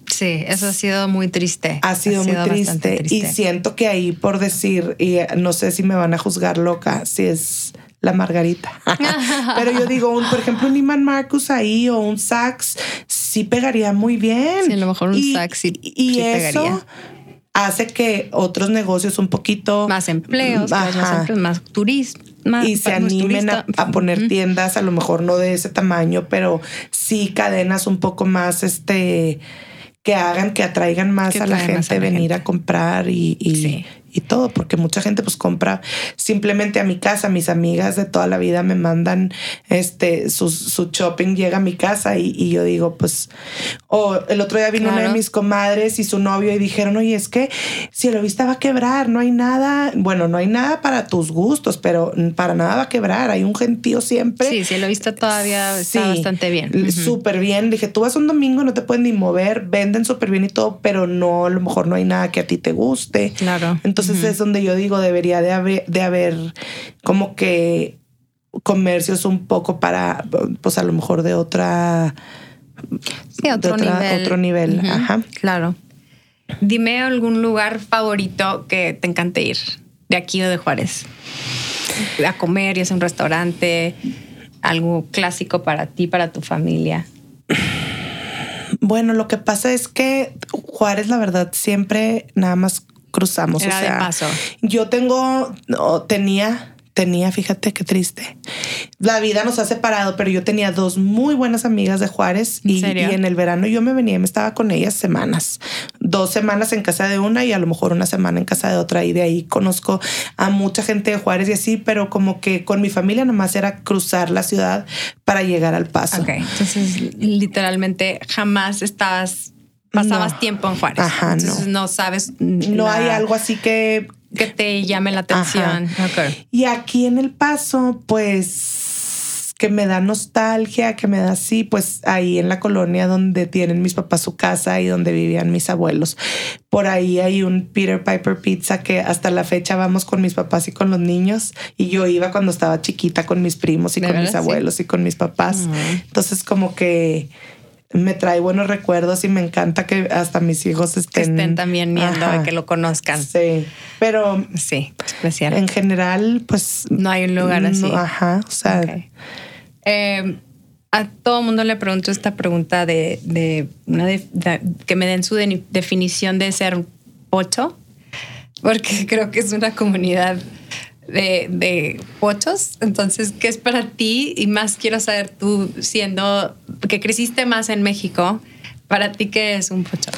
Sí, eso ha sido muy triste. ha sido, muy triste. Y siento que ahí por decir, y eh, no sé si me van a juzgar loca, si es la Margarita. Pero yo digo, un, por ejemplo, un Iman Marcus ahí o un Sax sí pegaría muy bien. Sí, a lo mejor un Y- Saks sí- Y sí eso pegaría. hace que otros negocios un poquito Más empleos, más, empleos, más turismo. y se animen a, a poner tiendas, a lo mejor no de ese tamaño, pero sí cadenas un poco más, este, que hagan, que atraigan más Que a la gente venir gente. a comprar y, y, Sí. Y todo, porque mucha gente pues compra simplemente a mi casa, mis amigas de toda la vida me mandan este su, su shopping, llega a mi casa y, y yo digo, pues, o el otro día vino una de Claro. mis comadres y su novio y dijeron, oye, es que si lo vista va a quebrar, no hay nada, bueno, no hay nada para tus gustos, pero para nada va a quebrar, hay un gentío siempre. Sí, sí, lo he visto todavía está Sí, bastante bien. Ujú. Súper bien. Dije, tú vas un domingo, no te pueden ni mover, venden súper bien y todo, pero no, a lo mejor no hay nada que a ti te guste. Claro. Entonces es donde yo digo, debería de haber, de haber como que comercios un poco para, pues a lo mejor de otra... Sí, otro de otra- nivel. otro nivel, ajá. Claro. Dime algún lugar favorito que te encante ir, de aquí o de Juárez. A comer, y es un restaurante, algo clásico para ti, para tu familia. Bueno, lo que pasa es que Juárez, la verdad, siempre nada más cruzamos. Era o de sea, paso. Yo tengo, no, tenía, tenía, fíjate qué triste. La vida nos ha separado, pero yo tenía dos muy buenas amigas de Juárez ¿En y, serio? y en el verano yo me venía y me estaba con ellas semanas, dos semanas en casa de una y a lo mejor una semana en casa de otra y de ahí conozco a mucha gente de Juárez y así, pero como que con mi familia nomás era cruzar la ciudad para llegar al paso. Ok, entonces literalmente jamás estabas, pasabas No. tiempo en Juárez. Ajá, no. entonces no. sabes. No la- hay algo así que que te llame la atención. Y aquí en El Paso, pues que me da nostalgia, que me da así, pues ahí en la colonia donde tienen mis papás su casa y donde vivían mis abuelos. Por ahí hay un Peter Piper Pizza que hasta la fecha vamos con mis papás y con los niños. Y yo iba cuando estaba chiquita con mis primos y ¿De con mis? Sí. abuelos y con mis papás. Entonces como que me trae buenos recuerdos y me encanta que hasta mis hijos Que estén, estén también viendo, Ajá. que lo conozcan. Sí, pero Sí, especial. en general, pues No hay un lugar así. no, ajá, o sea. Eh, a todo mundo le pregunto esta pregunta de, de una de- de- que me den su de- definición de ser pocho, porque creo que es una comunidad de, pochos. Entonces, ¿qué es para ti? Y más quiero saber tú, siendo que creciste más en México, para ti, ¿qué es un pocho?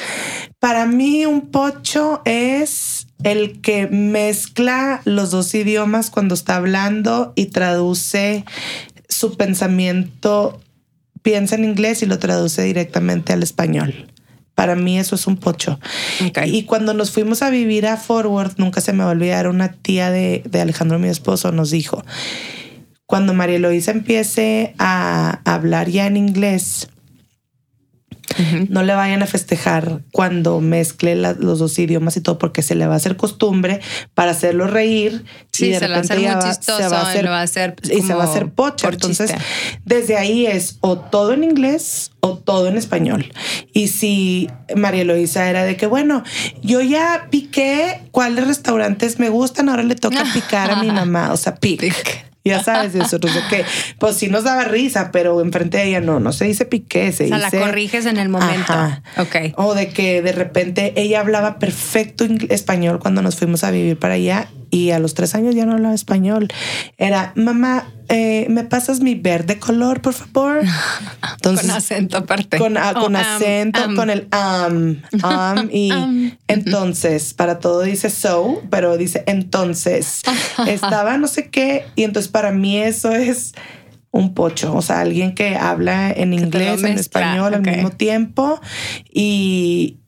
para mí un pocho es el que mezcla los dos idiomas cuando está hablando y traduce su pensamiento, piensa en inglés y lo traduce directamente al español. Para mí eso es un pocho. Y cuando nos fuimos a vivir a Forward, nunca se me va a olvidar, una tía de, de Alejandro, mi esposo, nos dijo, cuando María Eloísa empiece a hablar ya en inglés, no le vayan a festejar cuando mezcle la- los dos idiomas y todo, porque se le va a hacer costumbre para hacerlo reír. Sí, y de se le va a repente hacer ya muy va- chistoso se va a y hacer, lo va a hacer y se va a hacer pocha. Entonces, desde ahí es o todo en inglés o todo en español. Y si María Eloisa era de que, bueno, yo ya piqué cuáles restaurantes me gustan, ahora le toca picar a mi mamá, o sea, pic. Pic. Ya sabes de eso, no sé qué. Pues sí nos daba risa, pero enfrente de ella no, no se dice piqué, se O sea, la dice. corriges en el momento. Ajá. Ok. O de que de repente ella hablaba perfecto español cuando nos fuimos a vivir para allá y a los tres años ya no hablaba español. Era, mamá, eh, ¿me pasas mi verde color, por favor? Entonces, con acento aparte. con, ah, con Oh, acento, con el am, am y entonces, para todo dice so, pero dice entonces. Estaba no sé qué y entonces para mí eso es un pocho, o sea, alguien que habla en inglés, en español al mismo tiempo y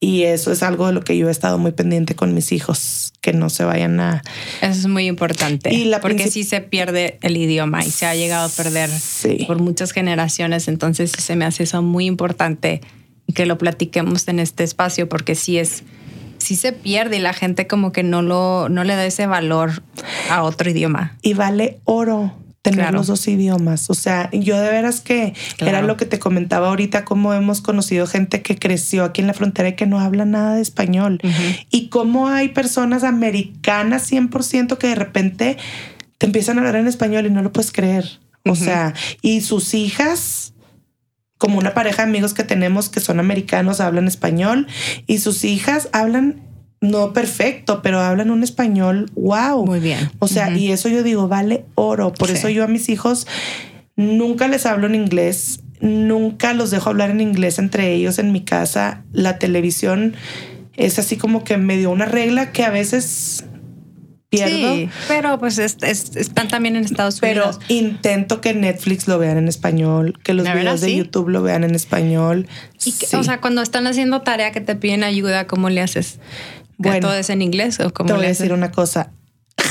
y eso es algo de lo que yo he estado muy pendiente con mis hijos, que no se vayan a... Eso es muy importante. Y la porque sí se pierde el idioma y se ha llegado a perder Sí. por muchas generaciones. Entonces se me hace eso muy importante que lo platiquemos en este espacio porque sí es sí se pierde y la gente como que no lo no le da ese valor a otro idioma. y vale oro tener Claro. los dos idiomas. O sea, yo de veras que Claro. era lo que te comentaba ahorita, cómo hemos conocido gente que creció aquí en la frontera y que no habla nada de español. Y cómo hay personas americanas 100% que de repente te empiezan a hablar en español y no lo puedes creer. O sea, y sus hijas como una pareja de amigos que tenemos que son americanos, hablan español y sus hijas hablan no perfecto, pero hablan un español wow. Muy bien. O sea, y eso yo digo, vale oro. Por Sí. eso yo a mis hijos nunca les hablo en inglés, nunca los dejo hablar en inglés entre ellos en mi casa. La televisión es así como que me dio una regla que a veces pierdo. Sí, pero pues es- es- están también en Estados Pero Unidos. intento que Netflix lo vean en español, que los ¿De videos de Sí. YouTube lo vean en español. Y que- Sí. O sea, cuando están haciendo tarea que te piden ayuda, ¿cómo le haces? ¿Que Bueno, todo es en inglés o cómo te voy a decir una cosa.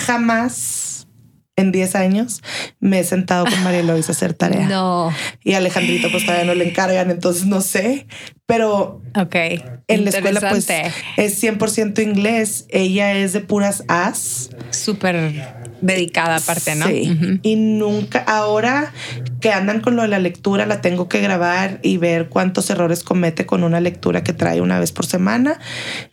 Jamás en 10 años me he sentado con María Lois a hacer tarea. No. Y a Alejandrito pues todavía no le encargan, entonces no sé. Pero Ok. en la escuela pues es 100% inglés. Ella es de puras as. Súper dedicada aparte, ¿no? Sí. Ujú. Y nunca, ahora que andan con lo de la lectura, la tengo que grabar y ver cuántos errores comete con una lectura que trae una vez por semana,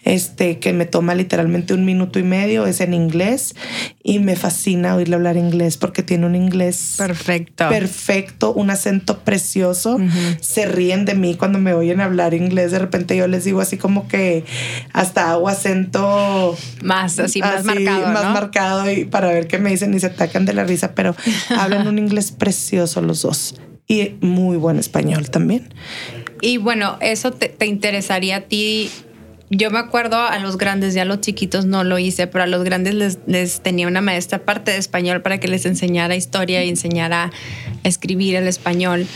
este, que me toma literalmente un minuto y medio, es en inglés y me fascina oírle hablar inglés porque tiene un inglés perfecto, perfecto, un acento precioso. Se ríen de mí cuando me oyen hablar inglés. De repente yo les digo así como que hasta hago acento más así, más marcado, más marcado y para ver qué me dicen y se atacan de la risa, pero hablan un inglés precioso los dos y muy buen español también. Y bueno, eso te, interesaría a ti yo me acuerdo a los grandes, ya a los chiquitos no lo hice, pero a los grandes les, tenía una maestra parte de español para que les enseñara historia y enseñara a escribir el español.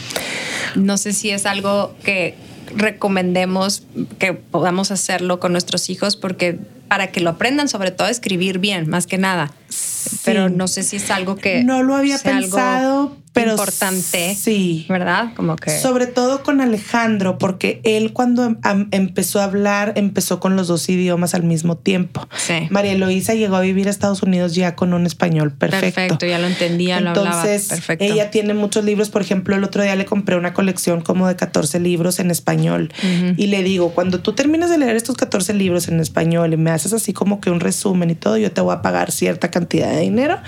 No sé si es algo que recomendemos que podamos hacerlo con nuestros hijos porque para que lo aprendan sobre todo a escribir bien, más que nada. Pero no sé si es algo que... No lo había pensado, pero importante. Sí. ¿Verdad? Como que. Sobre todo con Alejandro, porque él cuando em, empezó a hablar, empezó con los dos idiomas al mismo tiempo. Sí. María Eloísa llegó a vivir a Estados Unidos ya con un español perfecto. Perfecto, ya lo entendía, lo hablaba. Perfecto. Ella tiene muchos libros. Por ejemplo, el otro día le compré una colección como de 14 libros en español. Y le digo, cuando tú terminas de leer estos 14 libros en español y me haces así como que un resumen y todo, yo te voy a pagar cierta cantidad de dinero,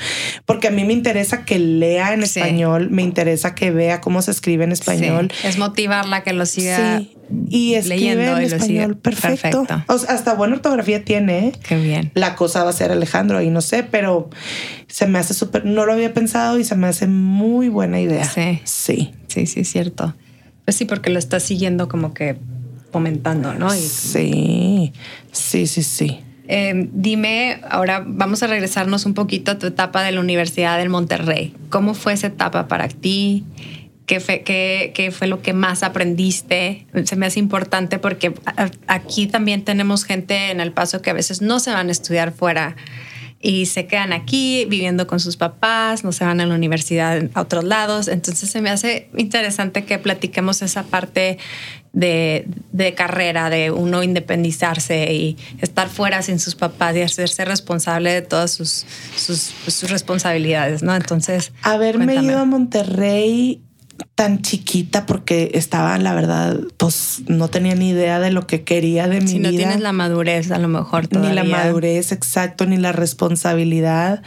porque a mí me interesa que lea en español me interesa que vea cómo se escribe en español. Es motivarla que lo siga. Sí. Y escribe en español perfecto. hasta buena ortografía tiene. ¿eh? Qué bien. La cosa va a ser Alejandro ahí no sé, pero se me hace súper. No lo había pensado y se me hace muy buena idea. Sí. Sí. Sí, sí, cierto. Pues sí, porque lo está siguiendo como que fomentando, ¿no? sí, sí, sí, sí. Em, dime, ahora vamos a regresarnos un poquito a tu etapa de la Universidad del Monterrey. ¿Cómo fue esa etapa para ti? ¿Qué fue, qué, fue lo que más aprendiste? Se me hace importante porque aquí también tenemos gente en El Paso que a veces no se van a estudiar fuera y se quedan aquí viviendo con sus papás, no se van a la universidad a otros lados. Entonces se me hace interesante que platiquemos esa parte de, carrera, de uno independizarse y estar fuera sin sus papás y hacerse responsable de todas sus, sus, responsabilidades, ¿no? Entonces... Haberme ido a Monterrey tan chiquita porque estaba, la verdad, pues no tenía ni idea de lo que quería de mi vida. Si no tienes la madurez, a lo mejor Ni la madurez, exacto, ni la responsabilidad.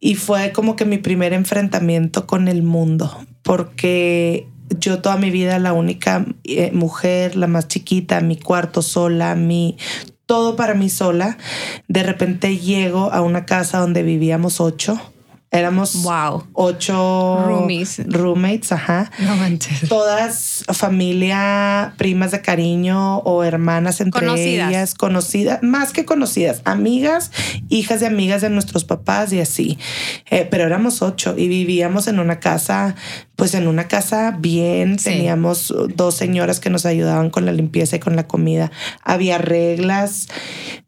Y fue como que mi primer enfrentamiento con el mundo, porque yo toda mi vida la única eh, mujer, la más chiquita, mi cuarto sola, mi todo para mí sola. De repente llego a una casa donde vivíamos ocho Éramos wow. ocho roomies. roommates, ajá. No manches. Todas familia, primas de cariño o hermanas entre ellas, conocidas, más que conocidas, amigas, hijas de amigas de nuestros papás y así. Eh, pero éramos ocho y vivíamos en una casa, pues en una casa bien. Teníamos dos señoras que nos ayudaban con la limpieza y con la comida. Había reglas.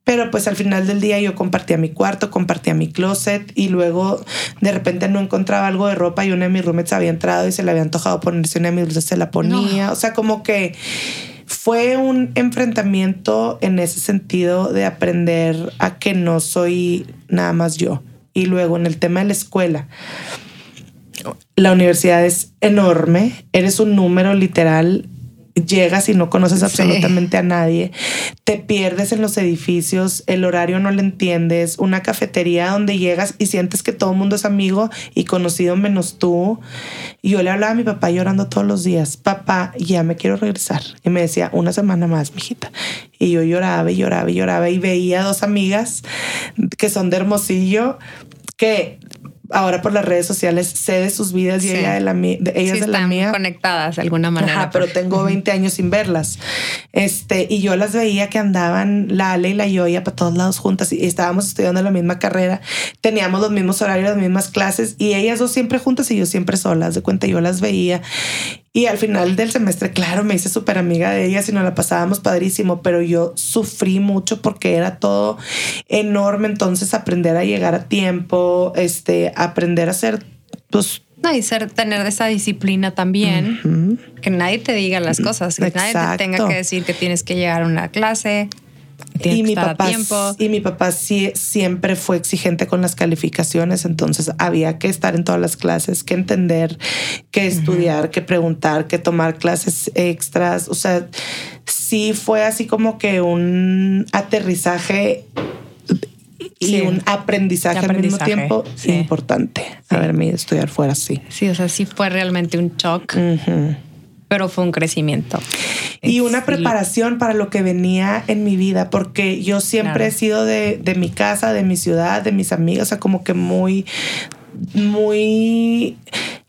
Pero pues al final del día yo compartía mi cuarto, compartía mi closet y luego de repente no encontraba algo de ropa y una de mis roommates había entrado y se le había antojado ponerse una de mis luces, se la ponía. O sea, como que fue un enfrentamiento en ese sentido de aprender a que no soy nada más yo. Y luego en el tema de la escuela, la universidad es enorme, eres un número literal llegas y no conoces absolutamente a nadie, te pierdes en los edificios, el horario no lo entiendes, una cafetería donde llegas y sientes que todo el mundo es amigo y conocido menos tú. Y yo le hablaba a mi papá llorando todos los días, papá, ya me quiero regresar. Y me decía, una semana más, mijita. Y yo lloraba y lloraba y lloraba y veía dos amigas que son de Hermosillo que ahora por las redes sociales sé de sus vidas y ella de la, de, ellas de la mía. conectadas de alguna manera. pero tengo 20 años sin verlas. Este, y yo las veía que andaban la Ale y la Yoya para todos lados juntas y estábamos estudiando la misma carrera. Teníamos los mismos horarios, las mismas clases y ellas dos siempre juntas y yo siempre solas. De cuenta, yo las veía y al final del semestre, claro, me hice súper amiga de ellas y nos la pasábamos padrísimo, pero yo sufrí mucho porque era todo enorme. Entonces, aprender a llegar a tiempo, este, aprender a hacer, pues, no, y ser, tener esa disciplina también, que nadie te diga las cosas, que nadie te tenga que decir que tienes que llegar a una clase, Y que mi estar a papá tiempo. y mi papá sí siempre fue exigente con las calificaciones, entonces había que estar en todas las clases, que entender, que estudiar, que preguntar, que tomar clases extras, o sea, sí fue así como que un aterrizaje y Sí. un aprendizaje, al mismo tiempo sí. importante. Haberme ido a estudiar fuera, sí. Sí, o sea, sí fue realmente un shock, Ujú. Pero fue un crecimiento. Y una preparación para lo que venía en mi vida, porque yo siempre Claro. he sido de, de mi casa, de mi ciudad, de mis amigos, o sea, como que muy, muy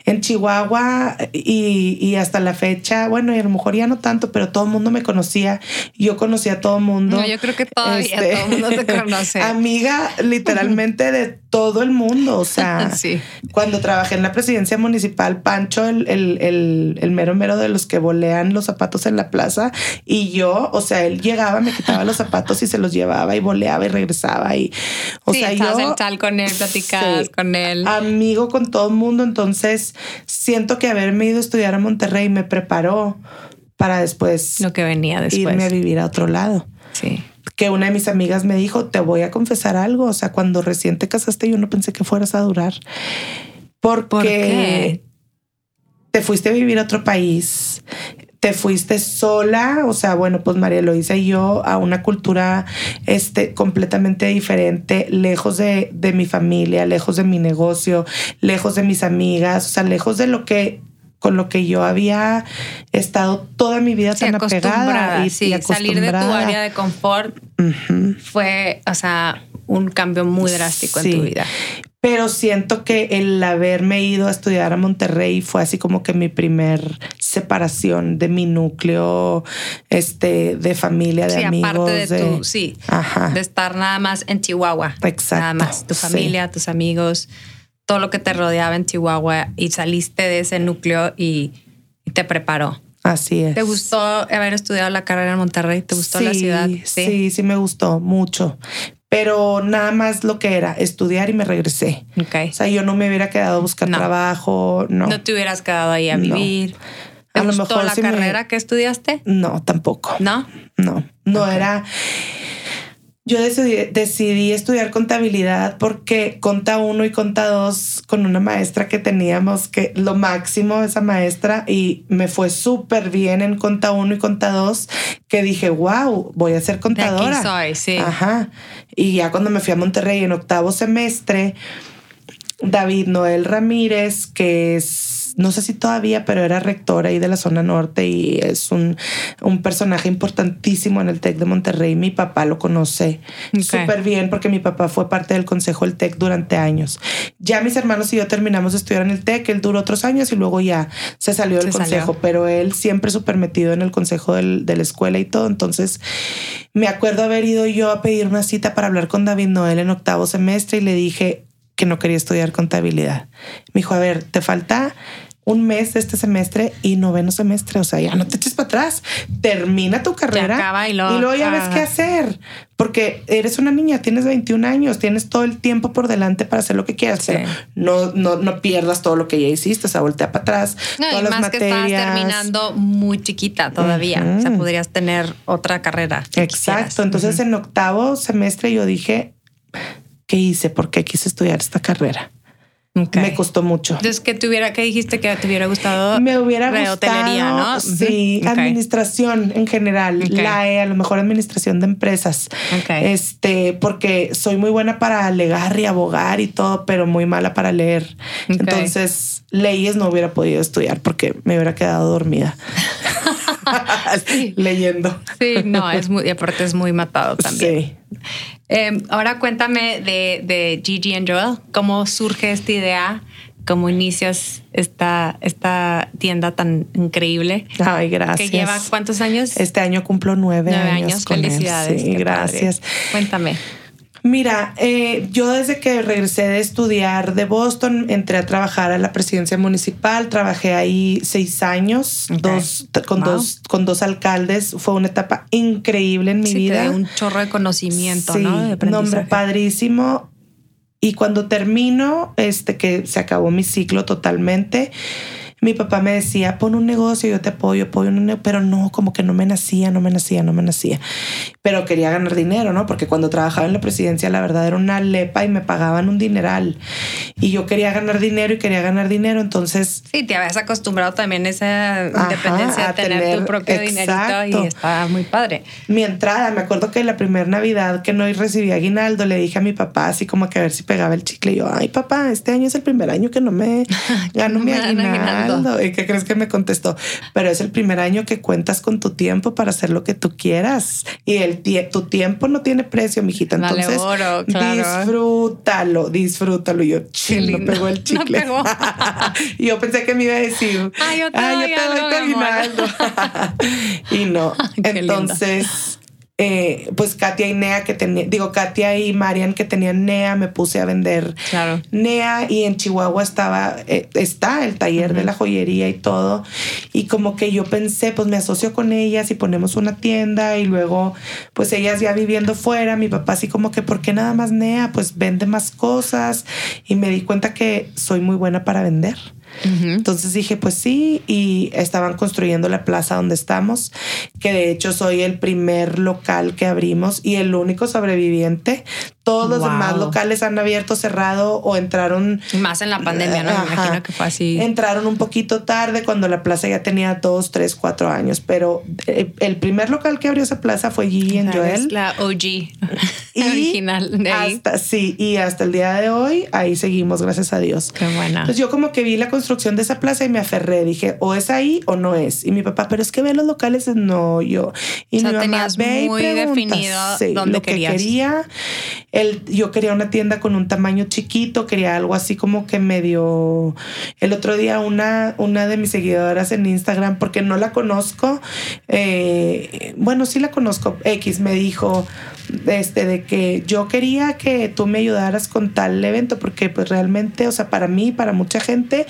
en Chihuahua y, y hasta la fecha, bueno, y a lo mejor ya no tanto, pero todo el mundo me conocía. Yo conocía a todo el mundo. No, yo creo que todavía Este, todo el mundo te conoce. Amiga, literalmente de todo el mundo. O sea, Sí. cuando trabajé en la presidencia municipal, Pancho, el, el, el, el mero mero de los que volean los zapatos en la plaza, y yo, o sea, él llegaba, me quitaba los zapatos y se los llevaba y voleaba y regresaba. Y, o sí, sea, yo. en tal con él, platicabas Sí. con él. Amigo con todo el mundo. Entonces, siento que haberme ido a estudiar a Monterrey me preparó para después lo que venía después. irme a vivir a otro lado Sí. Que una de mis amigas me dijo, te voy a confesar algo, o sea, cuando recién te casaste yo no pensé que fueras a durar. Porque ¿Por qué? te fuiste a vivir a otro país, te fuiste sola, o sea, bueno, pues María Eloisa y yo a una cultura este, completamente diferente, lejos de, de mi familia, lejos de mi negocio, lejos de mis amigas, o sea, lejos de lo que con lo que yo había estado toda mi vida Sí, tan apegada acostumbrada. y, sí, y salir de tu área de confort fue, o sea, un cambio muy drástico en tu vida. Pero siento que el haberme ido a estudiar a Monterrey fue así como que mi primer separación de mi núcleo, este, de familia, de Sí, amigos. aparte de, tu, sí, Ajá. de estar nada más en Chihuahua. Exacto, Nada más, tu sí. familia, tus amigos, todo lo que te rodeaba en Chihuahua y saliste de ese núcleo y, y te preparó. Así es. ¿Te gustó haber estudiado la carrera en Monterrey? ¿Te gustó la Sí, ciudad? Sí, sí, me gustó mucho. Pero nada más lo que era estudiar y me regresé. Ok. O sea, yo no me hubiera quedado a buscar No. trabajo, no. No te hubieras quedado ahí a No. vivir. ¿Te A lo gustó mejor la sí me- carrera que estudiaste? No, tampoco. ¿No? No, no era. Yo decidí, decidí estudiar contabilidad porque conta uno y conta dos con una maestra que teníamos que lo máximo esa maestra y me fue súper bien en conta uno y conta dos que dije, wow, voy a ser contadora. soy, sí. Ajá. Y ya cuando me fui a Monterrey en octavo semestre, David Noel Ramírez, que es, no sé si todavía, pero era rector ahí de la zona norte y es un, un personaje importantísimo en el TEC de Monterrey. Mi papá lo conoce Ok. súper bien porque mi papá fue parte del consejo del TEC durante años. Ya mis hermanos y yo terminamos de estudiar en el TEC, él duró otros años y luego ya se salió del Se consejo, salió. pero él siempre súper metido en el consejo del- de la escuela y todo. Entonces me acuerdo haber ido yo a pedir una cita para hablar con David Noel en octavo semestre y le dije que no quería estudiar contabilidad. Me dijo, a ver, te falta un mes de este semestre y noveno semestre, o sea, ya no te eches para atrás, termina tu carrera acaba y luego- ya ves qué hacer, porque eres una niña, tienes 21 años, tienes todo el tiempo por delante para hacer lo que quieras, Sí. pero no, no, no pierdas todo lo que ya hiciste, o sea, voltea para atrás, No, todas y las más que estabas materias. terminando muy chiquita todavía. O sea, podrías tener otra carrera. Exacto. quisieras. Entonces en octavo semestre yo dije, ¿qué hice? ¿Por qué quise estudiar esta carrera? Me costó mucho. Entonces, ¿qué te hubiera, qué dijiste que te hubiera gustado? Me hubiera gustado, ¿no? Sí, administración en general, Ok. la E, a lo mejor administración de empresas. Este, porque soy muy buena para alegar y abogar y todo, pero muy mala para leer. Entonces, leyes no hubiera podido estudiar porque me hubiera quedado dormida leyendo. Sí, no, es muy, y aparte es muy matado también. Sí. Eh, ahora cuéntame de, de Gigi and Joel. ¿Cómo surge esta idea? ¿Cómo inicias esta, esta tienda tan increíble? Ay, gracias. Que lleva cuántos años? Este año cumplo nueve, Nueve años. años. con él. Felicidades. Sí, gracias. padre. Cuéntame. Mira, eh, yo desde que regresé de estudiar de Boston, entré a trabajar a la presidencia municipal, trabajé ahí seis años, dos, con, Wow. dos, con dos alcaldes. Fue una etapa increíble en mi Sí, vida. un chorro de conocimiento, Sí, ¿no? De nombre padrísimo. Y cuando termino, este que se acabó mi ciclo totalmente, mi papá me decía, pon un negocio, yo te apoyo, apoyo un negocio, pero no, como que no me nacía, no me nacía, no me nacía. Pero quería ganar dinero, ¿no? Porque cuando trabajaba en la presidencia, la verdad era una lepa y me pagaban un dineral. Y yo quería ganar dinero y quería ganar dinero, entonces... Sí, te habías acostumbrado también a esa independencia de tener, tu propio dinerito y estaba muy padre. Mi entrada, me acuerdo que la primera Navidad que no recibí aguinaldo, le dije a mi papá así como que a ver si pegaba el chicle. Y yo, ay papá, este año es el primer año que no me gano mi aguinaldo. ¿Y qué crees que me contestó? Pero es el primer año que cuentas con tu tiempo para hacer lo que tú quieras. Y el tu tiempo no tiene precio, mijita. Entonces, disfrútalo, disfrútalo. Y yo, chill, no pegó el chicle. y yo pensé que me iba a decir, ay, yo te, doy, tu aguinaldo. y no. Entonces, eh, pues Katia y Nea que tenía, digo Katia y Marian que tenían Nea, me puse a vender claro. Nea y en Chihuahua estaba, eh, está el taller de la joyería y todo. Y como que yo pensé, pues me asocio con ellas y ponemos una tienda y luego pues ellas ya viviendo fuera, mi papá así como que, ¿por qué nada más Nea? Pues vende más cosas y me di cuenta que soy muy buena para vender. Entonces dije, pues sí, y estaban construyendo la plaza donde estamos, que de hecho soy el primer local que abrimos y el único sobreviviente. Todos los demás locales han abierto, cerrado o entraron. Más en la pandemia, ¿no? Me imagino que fue así. Entraron un poquito tarde cuando la plaza ya tenía dos, tres, cuatro años, pero eh, el primer local que abrió esa plaza fue Gigi en Joel. Es la OG original de ahí. Hasta, sí, y hasta el día de hoy ahí seguimos, gracias a Dios. Qué buena. Entonces yo como que vi la construcción de esa plaza y me aferré. Dije, o es ahí o no es. Y mi papá, pero es que ve los locales, no, yo. Y o sea, mi mamá, ve muy definido dónde lo que quería yo quería una tienda con un tamaño chiquito, quería algo así como que medio... El otro día una, una de mis seguidoras en Instagram, porque no la conozco, eh, bueno, sí la conozco, X me dijo este, de que yo quería que tú me ayudaras con tal evento, porque pues realmente, o sea, para mí, para mucha gente,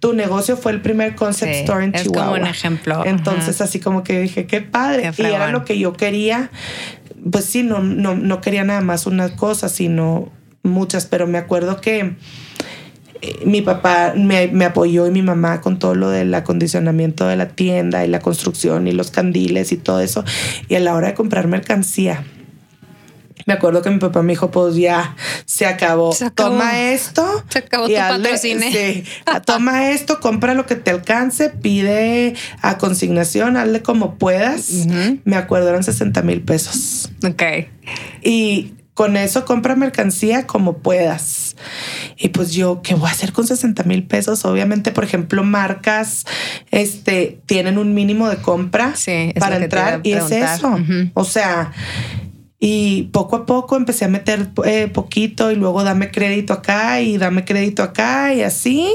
tu negocio fue el primer concept store en Chihuahua. Es como un ejemplo. Entonces, así como que dije, qué padre. y era lo que yo quería pues sí, no, no, no quería nada más una cosa, sino muchas, pero me acuerdo que eh, mi papá me, me, apoyó y mi mamá con todo lo del acondicionamiento de la tienda y la construcción y los candiles y todo eso. Y a la hora de comprar mercancía, me acuerdo que mi papá me dijo, pues ya se acabó. Toma esto. Se acabó tu patrocinio. Sí, toma esto, compra lo que te alcance, pide a consignación, hazle como puedas. Me acuerdo, eran 60 mil pesos. Ok. Y con eso compra mercancía como puedas. Y pues yo, ¿qué voy a hacer con 60 mil pesos? Obviamente, por ejemplo, marcas este, tienen un mínimo de compra para entrar y es eso. O sea, y poco a poco empecé a meter eh, poquito y luego dame crédito acá y dame crédito acá y así.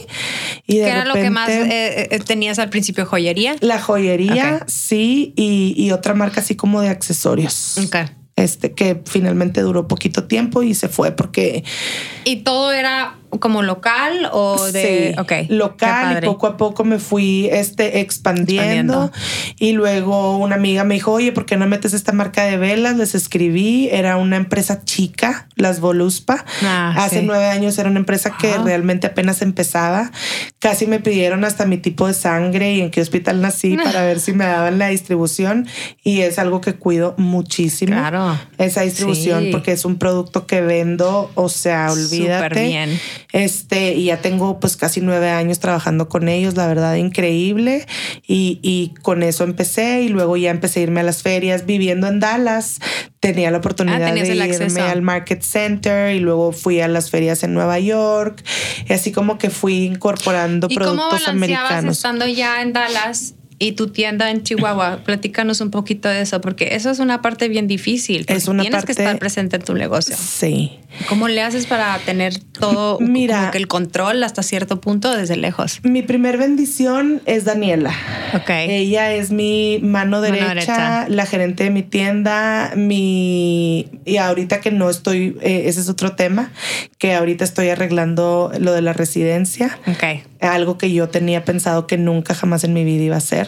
Y ¿Qué era lo que más eh, eh, tenías al principio? ¿Joyería? La joyería, sí, y, y, otra marca así como de accesorios. Okay este, que finalmente duró poquito tiempo y se fue porque... ¿Y todo era como local o de...? Sí, local y poco a poco me fui este, expandiendo, y luego una amiga me dijo, oye, ¿por qué no metes esta marca de velas? Les escribí, era una empresa chica, las Voluspa. Ah, Hace nueve años era una empresa que realmente apenas empezaba. Casi me pidieron hasta mi tipo de sangre y en qué hospital nací para ver si me daban la distribución y es algo que cuido muchísimo. Claro esa distribución porque es un producto que vendo, o sea, olvídate. bien. Este, y ya tengo pues casi nueve años trabajando con ellos, la verdad, increíble. Y, y con eso empecé y luego ya empecé a irme a las ferias viviendo en Dallas. Tenía la oportunidad ah, de irme al Market Center y luego fui a las ferias en Nueva York. Y así como que fui incorporando ¿Y productos cómo americanos. Estando ya en Dallas y tu tienda en Chihuahua. Platícanos un poquito de eso, porque eso es una parte bien difícil. Es una tienes que estar presente en tu negocio. Sí. ¿Cómo le haces para tener todo Mira, el control hasta cierto punto desde lejos? Mi primer bendición es Daniela. Ok. Ella es mi mano derecha, la gerente de mi tienda, mi y ahorita que no estoy, eh, ese es otro tema, que ahorita estoy arreglando lo de la residencia. Ok. Algo que yo tenía pensado que nunca jamás en mi vida iba a hacer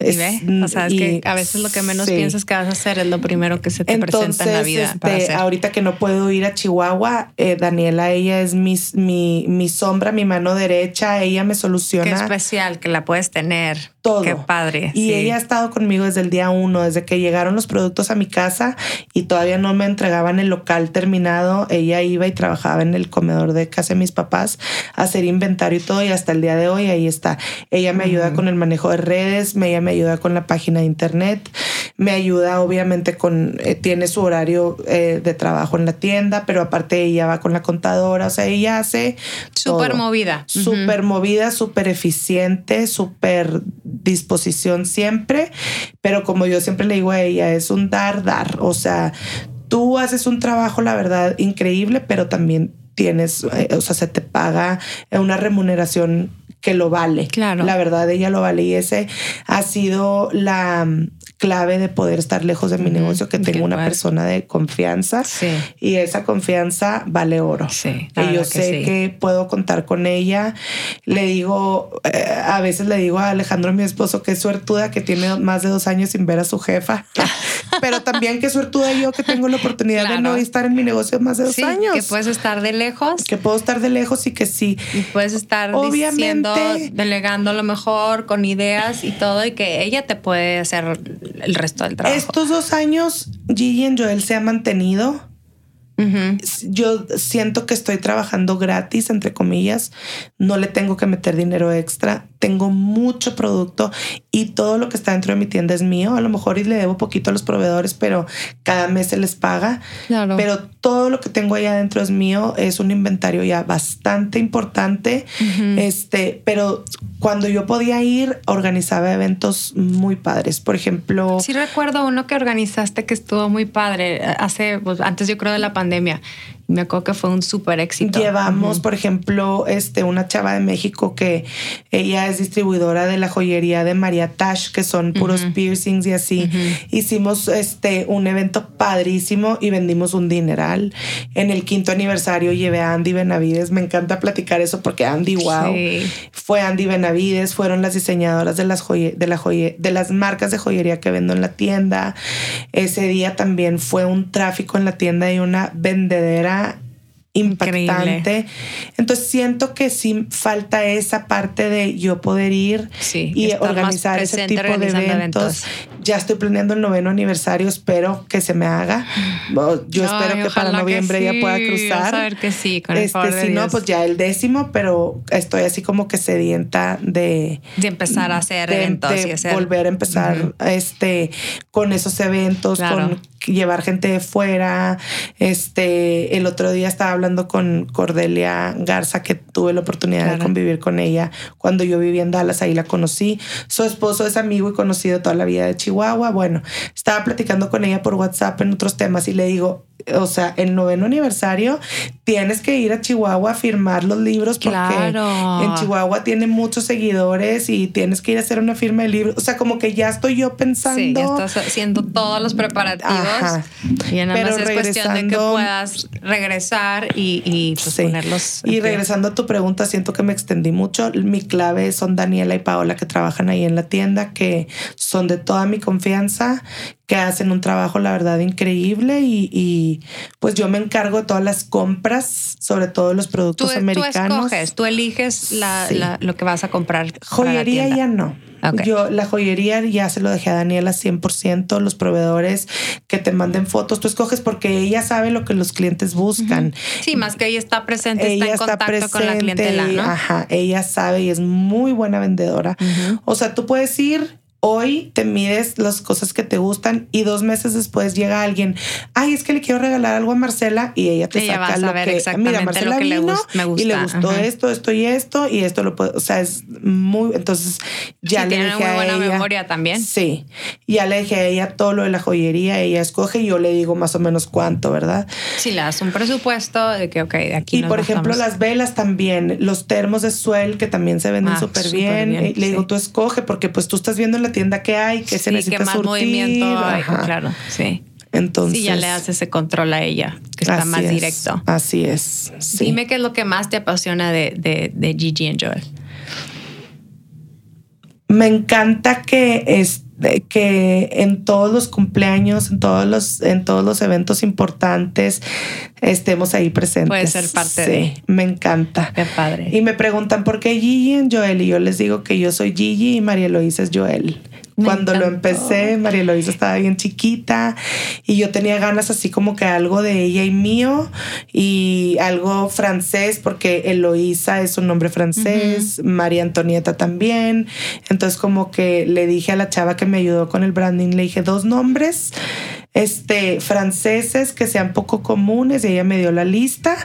¿Y ve? O sea, es que a veces lo que menos piensas que vas a hacer es lo primero que se te presenta en la vida. Este, ahorita que no puedo ir a Chihuahua, eh, Daniela, ella es mi, mi, mi, sombra, mi mano derecha, ella me soluciona. Qué especial que la puedes tener. Todo. Qué padre. Y ella ha estado conmigo desde el día uno, desde que llegaron los productos a mi casa y todavía no me entregaban el local terminado. Ella iba y trabajaba en el comedor de casa de mis papás a hacer inventario y todo. Y hasta el día de hoy ahí está. Ella me ayuda con el manejo de redes, ella me ayuda con la página de internet, me ayuda obviamente con, eh, tiene su horario eh, de trabajo en la tienda, pero aparte ella va con la contadora, o sea, ella hace... Súper movida. Súper movida, súper eficiente, súper disposición siempre, pero como yo siempre le digo a ella, es un dar, dar, o sea, tú haces un trabajo, la verdad, increíble, pero también tienes, eh, o sea, se te paga una remuneración que lo vale. Claro. La verdad, ella lo vale y ese ha sido la clave de poder estar lejos de mi negocio, que tengo una persona de confianza y esa confianza vale oro. Sí, y yo sé que puedo contar con ella. Le digo, eh, a veces le digo a Alejandro, mi esposo, que suertuda, que tiene más de dos años sin ver a su jefa, pero también que suertuda yo que tengo la oportunidad de no estar en mi negocio más de dos años. Que puedes estar de lejos. Que puedo estar de lejos y que sí. Y puedes estar obviamente delegando lo mejor con ideas y todo y que ella te puede hacer el resto del trabajo. Estos dos años, Gigi y Joel se ha mantenido. Yo siento que estoy trabajando gratis, entre comillas. No le tengo que meter dinero extra tengo mucho producto y todo lo que está dentro de mi tienda es mío. A lo mejor y le debo poquito a los proveedores, pero cada mes se les paga. Pero todo lo que tengo ahí adentro es mío. Es un inventario ya bastante importante. Este, pero cuando yo podía ir, organizaba eventos muy padres. Por ejemplo. Sí, recuerdo uno que organizaste que estuvo muy padre hace, pues, antes yo creo de la pandemia me acuerdo que fue un súper éxito. Llevamos, por ejemplo, este, una chava de México que ella es distribuidora de la joyería de María Tash, que son puros piercings y así. Hicimos este, un evento padrísimo y vendimos un dineral. En el quinto aniversario llevé a Andy Benavides. Me encanta platicar eso porque Andy, wow. Fue Andy Benavides, fueron las diseñadoras de las, de, la de las marcas de joyería que vendo en la tienda. Ese día también fue un tráfico en la tienda y una vendedera impactante. Entonces siento que sí falta esa parte de yo poder ir y organizar ese tipo de eventos. Ya estoy planeando el noveno aniversario, espero que se me haga. Yo espero que para noviembre ya pueda cruzar. a ver que sí, con este, Si no, pues ya el décimo, pero estoy así como que sedienta de... De empezar a hacer eventos y hacer... volver a empezar este, con esos eventos, con llevar gente de fuera. Este, el otro día estaba hablando con Cordelia Garza, que tuve la oportunidad de convivir con ella cuando yo vivía en Dallas, ahí la conocí. Su esposo es amigo y conocido toda la vida de Chihuahua. Bueno, estaba platicando con ella por WhatsApp en otros temas y le digo, o sea, el noveno aniversario, tienes que ir a Chihuahua a firmar los libros porque en Chihuahua tiene muchos seguidores y tienes que ir a hacer una firma de libros. O sea, como que ya estoy yo pensando. Sí, estás haciendo todos los preparativos. Y nada más es cuestión de que puedas regresar y, y pues, ponerlos. Y regresando a tu pregunta, siento que me extendí mucho. Mi clave son Daniela y Paola que trabajan ahí en la tienda, que son de toda mi confianza, que hacen un trabajo, la verdad, increíble y, pues yo me encargo de todas las compras, sobre todo los productos americanos. Tú escoges, tú eliges lo que vas a comprar. Joyería ya no. Yo la joyería ya se lo dejé a Daniela 100%, los proveedores que te manden fotos, tú escoges porque ella sabe lo que los clientes buscan. Sí, más que ella está presente, está en contacto con la clientela, ¿no? Ajá, ella sabe y es muy buena vendedora. O sea, tú puedes ir Hoy te mides las cosas que te gustan y dos meses después llega alguien, ay, es que le quiero regalar algo a Marcela y ella te saca lo que, mira, Marcela le vino me gusta. y le gustó esto, esto y esto y esto lo puedo, o sea, es muy, entonces ya le dije a buena memoria también. Sí, ya le dije a ella todo lo de la joyería, ella escoge y yo le digo más o menos cuánto, ¿verdad? Sí, le das un presupuesto de que, ok, de aquí Y por ejemplo, las velas también, los termos de suel que también se venden ah, súper bien, le digo, tú escoge porque pues tú estás viendo la tienda que hay, que se necesita que más movimiento claro, sí. Entonces, sí, ya le hace ese control a ella, que está más directo. Así es. Dime qué es lo que más te apasiona de, de, Gigi y Joel. me encanta que es que en todos los cumpleaños, en todos los, en todos los eventos importantes, estemos ahí presentes. Puede ser parte sí, de. Me encanta. Qué padre. Y me preguntan por qué Gigi en Joel. Y yo les digo que yo soy Gigi y María Eloísa es Joel. Me Cuando lo empecé, María Eloísa estaba bien chiquita y yo tenía ganas así como que algo de ella y mío y algo francés porque Eloísa es un nombre francés, María Antonieta también. Entonces como que le dije a la chava que me ayudó con el branding, le dije dos nombres este franceses que sean poco comunes y ella me dio la lista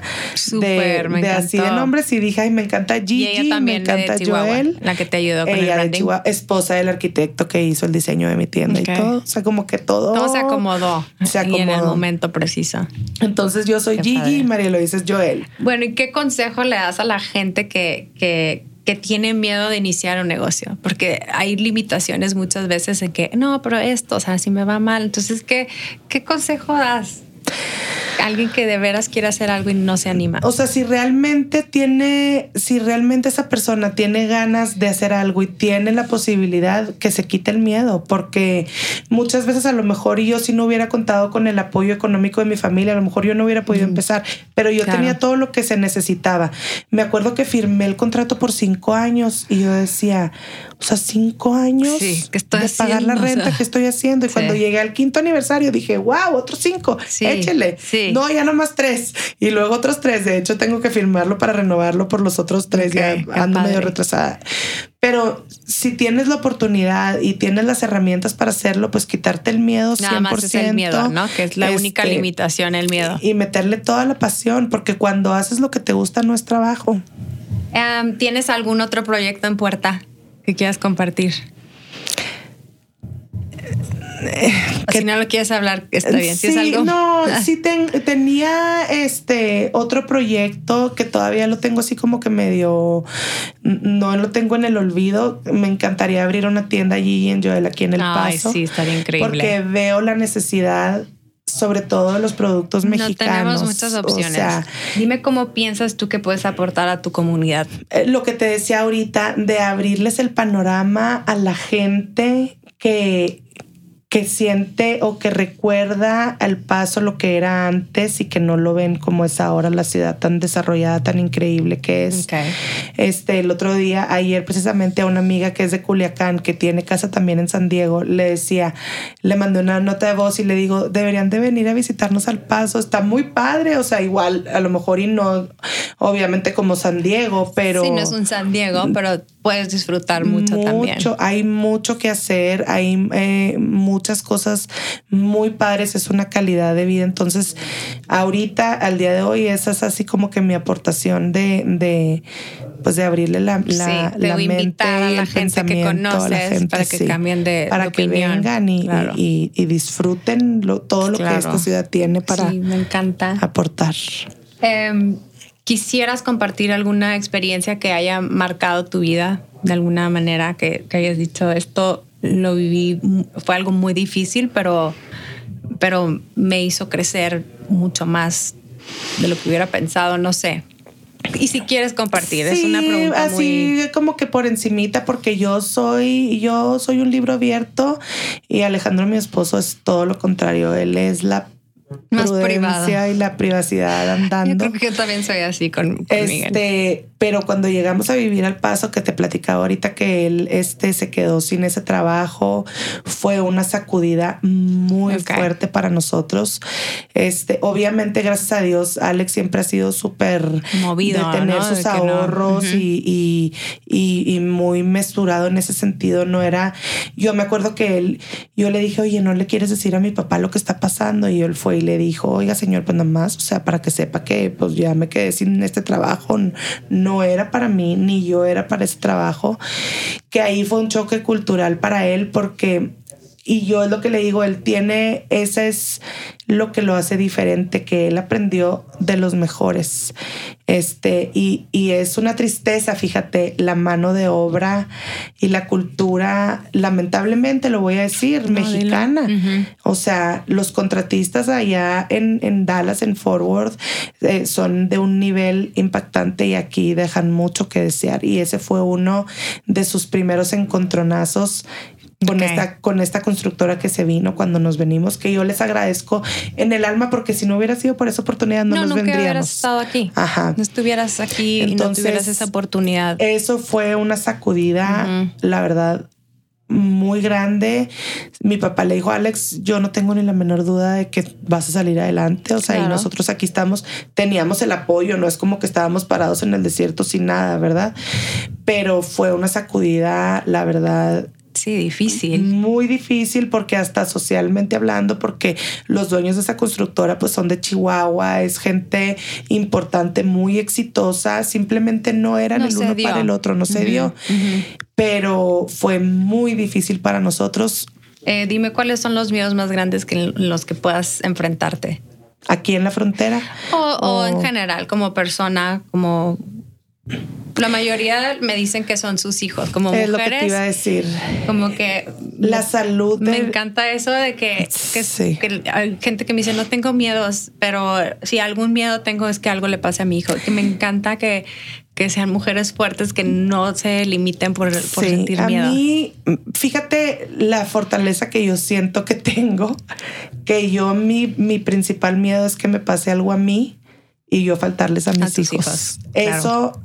de, me de así de nombres y dije, ay, me encanta Gigi, y ella también me encanta de Joel. la que te ayudó con el Ella de branding. Chihuahua, esposa del arquitecto que hizo el diseño de mi tienda y todo. O sea, como que todo. Todo se acomodó. Se Y en el acomodó. momento preciso. Entonces yo soy Qué Gigi padre. y María Eloísa es Joel. Bueno, ¿y qué consejo le das a la gente que, que, que tiene miedo de iniciar un negocio? Porque hay limitaciones muchas veces en que, no, pero esto, o sea, si me va mal. Entonces, ¿qué, qué consejo das? Alguien que de veras quiere hacer algo y no se anima. O sea, si realmente tiene, si realmente esa persona tiene ganas de hacer algo y tiene la posibilidad que se quite el miedo, porque muchas veces a lo mejor yo si no hubiera contado con el apoyo económico de mi familia, a lo mejor yo no hubiera podido empezar, pero yo Claro. tenía todo lo que se necesitaba. Me acuerdo que firmé el contrato por cinco años y yo decía, o sea, cinco años Sí, ¿qué estoy de pagar la haciendo? O renta sea, que estoy haciendo. Y sí. cuando llegué al quinto aniversario dije, wow, otros cinco, Sí, échele. sí. No, ya nomás tres. Y luego otros tres. De hecho, tengo que firmarlo para renovarlo por los otros tres. Ya ando medio retrasada. Pero si tienes la oportunidad y tienes las herramientas para hacerlo, pues quitarte el miedo 100%. Nada más es el miedo, ¿no? Que es la única este, limitación, el miedo. Y meterle toda la pasión, porque cuando haces lo que te gusta no es trabajo. Em, ¿Tienes algún otro proyecto en puerta que quieras compartir? O si no lo quieres hablar, está bien. Si es algo. no, Ah, sí ten- tenía este otro proyecto que todavía lo tengo así como que medio, no lo tengo en el olvido. Me encantaría abrir una tienda allí en Joel, aquí en El Ay, Paso. sí, estaría increíble. Porque veo la necesidad, sobre todo de los productos No mexicanos. tenemos muchas O opciones. sea, Dime cómo piensas tú que puedes aportar a tu comunidad. eh, lo que te decía ahorita, de abrirles el panorama a la gente que, que siente o que recuerda al paso lo que era antes y que no lo ven como es ahora la ciudad tan desarrollada, tan increíble que es. Este, el otro día, ayer precisamente a una amiga que es de Culiacán, que tiene casa también en San Diego, le decía, le mandé una nota de voz y le digo, deberían de venir a visitarnos al paso, está muy padre, o sea, igual, a lo mejor y no, obviamente como San Diego, pero... Sí, no es un San Diego, pero puedes disfrutar mucho, también. Hay mucho que hacer, hay eh, muchas cosas muy padres, es una calidad de vida. Entonces, ahorita, al día de hoy, esa es así como que mi aportación de, de pues de abrirle la, la, Sí, la mente a la gente que a la conoces gente, para que sí. cambien de- para de que opinión. vengan y, Claro. y- y disfruten lo- todo lo que esta ciudad tiene para Sí, me encanta. aportar. Em, ¿Quisieras compartir alguna experiencia que haya marcado tu vida de alguna manera que, que hayas dicho esto lo viví, fue algo muy difícil, pero, pero me hizo crecer mucho más de lo que hubiera pensado, no sé. Y si quieres compartir, es una pregunta así muy... como que por encimita, porque yo soy, yo soy un libro abierto y Alejandro, mi esposo, es todo lo contrario. Él es la Más privado. y la privacidad Yo andando. creo que yo también soy así con, con Miguel. Pero cuando llegamos a vivir al paso que te platicaba ahorita que él este, se quedó sin ese trabajo, fue una sacudida muy fuerte para nosotros. Este, obviamente, gracias a Dios, Alex siempre ha sido súper Movido, de tener ¿no? sus De que no. ahorros y, y, y- y muy mesurado en ese sentido. No era, yo me acuerdo que él, yo le dije, oye, no le quieres decir a mi papá lo que está pasando. Y él fue y le dijo, oiga, señor, pues nomás, o sea, para que sepa que pues ya me quedé sin este trabajo. No era para mí, ni yo era para ese trabajo. Que ahí fue un choque cultural para él porque y yo es lo que le digo, él tiene, ese es lo que lo hace diferente, que él aprendió de los mejores. Este, y, y es una tristeza, fíjate, la mano de obra y la cultura, lamentablemente lo voy a decir, mexicana. O sea, los contratistas allá en, en Dallas, en Fort Worth, eh, son de un nivel impactante y aquí dejan mucho que desear. Y ese fue uno de sus primeros encontronazos con, esta, con esta constructora que se vino cuando nos venimos, que yo les agradezco en el alma porque si no hubiera sido por esa oportunidad no, no nos vendríamos. No hubieras estado aquí. Ajá. No estuvieras aquí y no tuvieras esa oportunidad. Eso fue una sacudida, la verdad, muy grande. Mi papá le dijo, Alex, yo no tengo ni la menor duda de que vas a salir adelante. O sea, y nosotros aquí estamos, teníamos el apoyo, no es como que estábamos parados en el desierto sin nada, ¿verdad? Pero fue una sacudida, la verdad, Sí, difícil. Muy difícil porque hasta socialmente hablando, porque los dueños de esa constructora pues son de Chihuahua, es gente importante, muy exitosa, simplemente no eran el uno para el otro, no se dio. Pero fue muy difícil para nosotros. Eh, dime cuáles son los miedos más grandes que los que puedas enfrentarte. Aquí en la frontera. o en general, como persona, como la mayoría me dicen que son sus hijos, como mujeres. Es lo que te iba a decir. Como que la salud. Me encanta eso de que, hay gente que me dice no tengo miedos, pero si algún miedo tengo es que algo le pase a mi hijo. Que me encanta que, que sean mujeres fuertes que no se limiten por, por sentir miedo. A mí, fíjate la fortaleza que yo siento que tengo, que yo mi, mi principal miedo es que me pase algo a mí y yo faltarles a mis hijos. Eso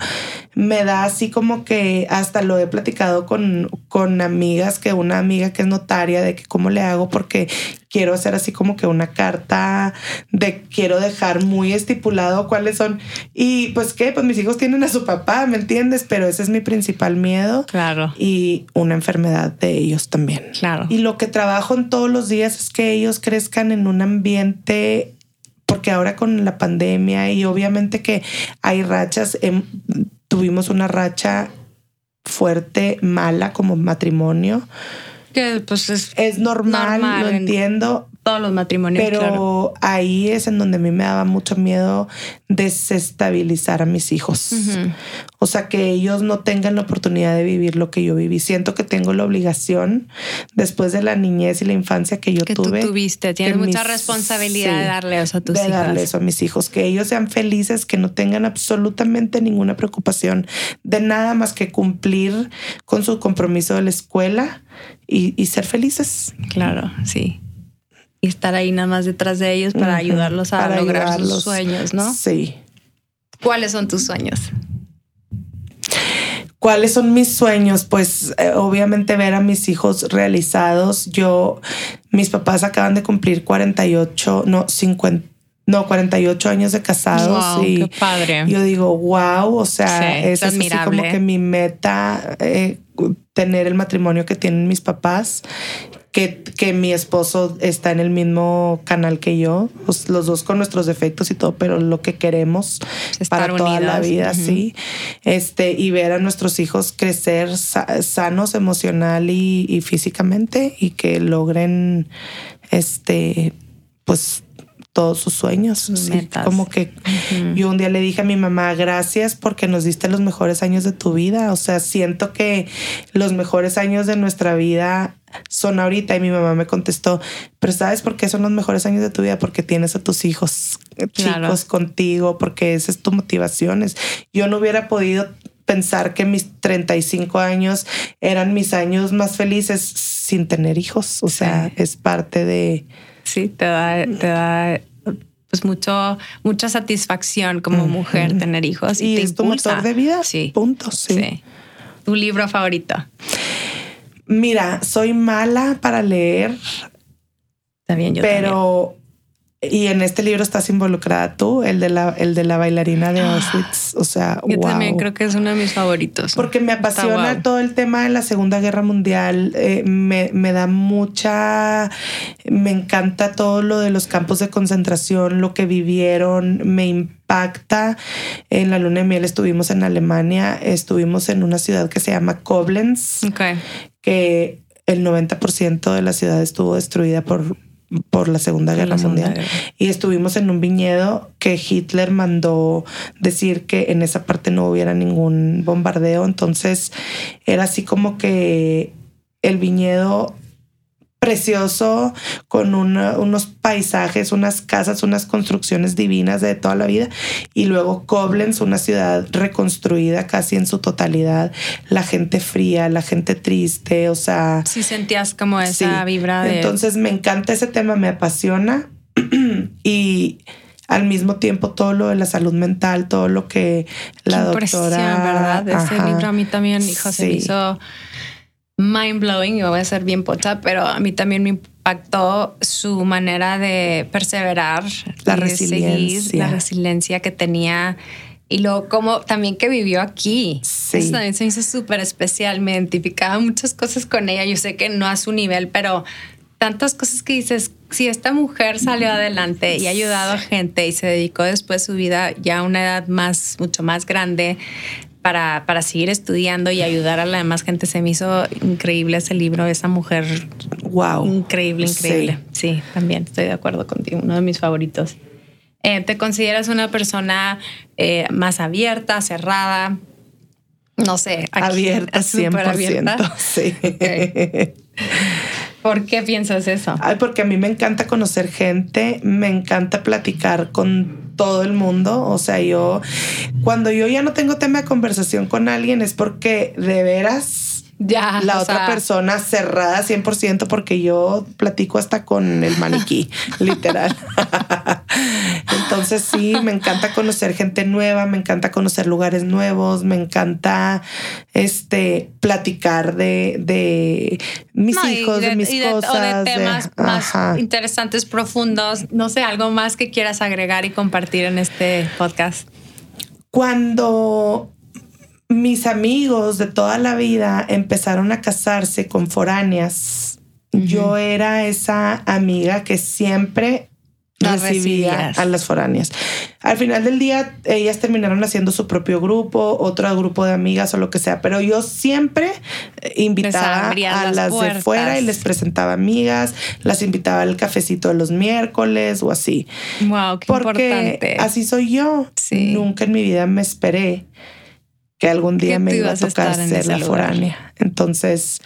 me da así como que hasta lo he platicado con, con amigas, que una amiga que es notaria, de que cómo le hago porque quiero hacer así como que una carta de quiero dejar muy estipulado cuáles son. Y pues qué, pues mis hijos tienen a su papá, ¿me entiendes? Pero ese es mi principal miedo. Claro. Y una enfermedad de ellos también. Claro. Y lo que trabajo en todos los días es que ellos crezcan en un ambiente porque ahora con la pandemia y obviamente que hay rachas, em, tuvimos una racha fuerte, mala como matrimonio. Que pues es, es normal, lo entiendo, todos los matrimonios. Pero ahí es en donde a mí me daba mucho miedo desestabilizar a mis hijos. O sea, que ellos no tengan la oportunidad de vivir lo que yo viví. Siento que tengo la obligación, después de la niñez y la infancia que yo tuve. Que tuviste, tienes mucha responsabilidad de darle eso a tus hijos. De darle eso a mis hijos, que ellos sean felices, que no tengan absolutamente ninguna preocupación de nada más que cumplir con su compromiso de la escuela y, y ser felices. Claro, sí y estar ahí nada más detrás de ellos para ayudarlos a lograr sus sueños, ¿no? Sí. ¿Cuáles son tus sueños? ¿Cuáles son mis sueños? Pues eh, obviamente ver a mis hijos realizados. Yo, mis papás acaban de cumplir 48, no, 50. No, 48 años de casados y qué padre. yo digo, wow, o sea, es, así como que mi meta, eh, tener el matrimonio que tienen mis papás que, mi esposo está en el mismo canal que yo, pues, los dos con nuestros defectos y todo, pero lo que queremos para toda la vida, sí. Este, y ver a nuestros hijos crecer sanos emocional y, físicamente y que logren, este, pues todos sus sueños. como que yo un día le dije a mi mamá, gracias porque nos diste los mejores años de tu vida. O sea, siento que los mejores años de nuestra vida son ahorita y mi mamá me contestó, pero ¿sabes por qué son los mejores años de tu vida? Porque tienes a tus hijos chicos contigo, porque esa es tu motivación. Yo no hubiera podido pensar que mis 35 años eran mis años más felices sin tener hijos. O sea, es parte de... Sí, te da, te da pues mucho, mucha satisfacción como mujer tener hijos. Y, es tu motor de vida. Sí. Punto. sí. ¿Tu libro favorito? Mira, soy mala para leer. También yo. Pero y en este libro estás involucrada tú, el de la, el de la bailarina de Auschwitz. O sea, yo también creo que es uno de mis favoritos. Porque me apasiona todo el tema de la Segunda Guerra Mundial. Eh, me, me, da mucha, me encanta todo lo de los campos de concentración, lo que vivieron, me impacta. En la luna de miel estuvimos en Alemania, estuvimos en una ciudad que se llama Koblenz, okay. que el 90% de la ciudad estuvo destruida por, por la Segunda Guerra Mundial. Y estuvimos en un viñedo que Hitler mandó decir que en esa parte no hubiera ningún bombardeo. Entonces era así como que el viñedo precioso, con unos paisajes, unas casas, unas construcciones divinas de toda la vida. Y luego Koblenz, una ciudad reconstruida casi en su totalidad, la gente fría, la gente triste, o sea... Sí, sentías como esa vibra de... Entonces me encanta ese tema, me apasiona. Y al mismo tiempo todo lo de la salud mental, todo lo que la doctora... ¿verdad? Ese libro a mí también, hijo, se hizo mind blowing, yo voy a ser bien pocha, pero a mí también me impactó su manera de perseverar, la resiliencia, la resiliencia que tenía y luego como también que vivió aquí. Sí. Eso también se hizo súper especial, me identificaba muchas cosas con ella, yo sé que no a su nivel, pero tantas cosas que dices, si esta mujer salió adelante y ha ayudado a gente y se dedicó después su vida ya a una edad más, mucho más grande para, para, seguir estudiando y ayudar a la demás gente. Se me hizo increíble ese libro, esa mujer. Wow. Increíble, increíble. Sí, también estoy de acuerdo contigo. Uno de mis favoritos. Eh, ¿Te consideras una persona eh, más abierta, cerrada? No sé. abierta, 100%. Abierta? Sí. ¿Por qué piensas eso? Ay, porque a mí me encanta conocer gente, me encanta platicar con todo el mundo. O sea, yo, cuando yo ya no tengo tema de conversación con alguien es porque de veras ya, la otra persona cerrada 100% porque yo platico hasta con el maniquí, literal. Entonces sí, me encanta conocer gente nueva, me encanta conocer lugares nuevos, me encanta este platicar de, de mis hijos, de, mis cosas. O de temas más interesantes, profundos. No sé, algo más que quieras agregar y compartir en este podcast. Cuando mis amigos de toda la vida empezaron a casarse con foráneas. Yo era esa amiga que siempre recibía a las foráneas. Al final del día, ellas terminaron haciendo su propio grupo, otro grupo de amigas o lo que sea, pero yo siempre eh, invitaba a las, de fuera y les presentaba amigas, las invitaba al cafecito de los miércoles o así. Wow, qué Porque así soy yo. Nunca en mi vida me esperé que algún día me iba a tocar ser la foránea. Entonces,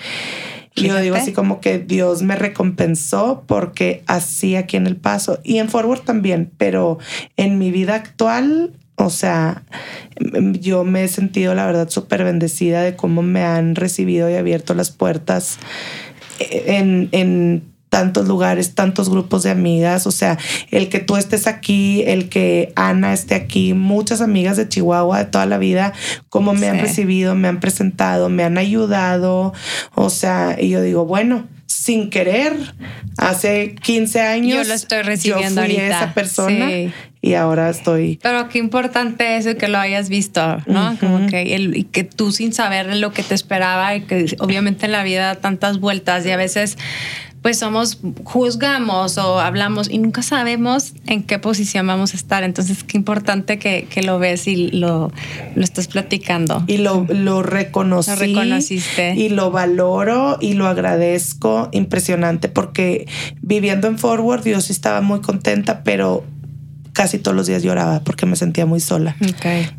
yo digo así como que Dios me recompensó porque así aquí en El Paso y en Forward también, pero en mi vida actual, o sea, yo me he sentido la verdad súper bendecida de cómo me han recibido y abierto las puertas en, en tantos lugares, tantos grupos de amigas, o sea, el que tú estés aquí, el que Ana esté aquí, muchas amigas de Chihuahua de toda la vida, cómo me han recibido, me han presentado, me han ayudado, o sea, y yo digo, bueno, sin querer, hace 15 años yo lo estoy recibiendo yo fui esa persona y ahora estoy. Pero qué importante es que lo hayas visto, ¿no? Como que el, y que tú sin saber lo que te esperaba y que obviamente en la vida tantas vueltas y a veces pues somos, juzgamos o hablamos y nunca sabemos en qué posición vamos a estar. Entonces, qué importante que, lo ves y lo, lo estás platicando. Y lo, lo reconocí. Lo reconociste. Y lo valoro y lo agradezco. Impresionante porque viviendo en Forward, yo sí estaba muy contenta, pero casi todos los días lloraba porque me sentía muy sola.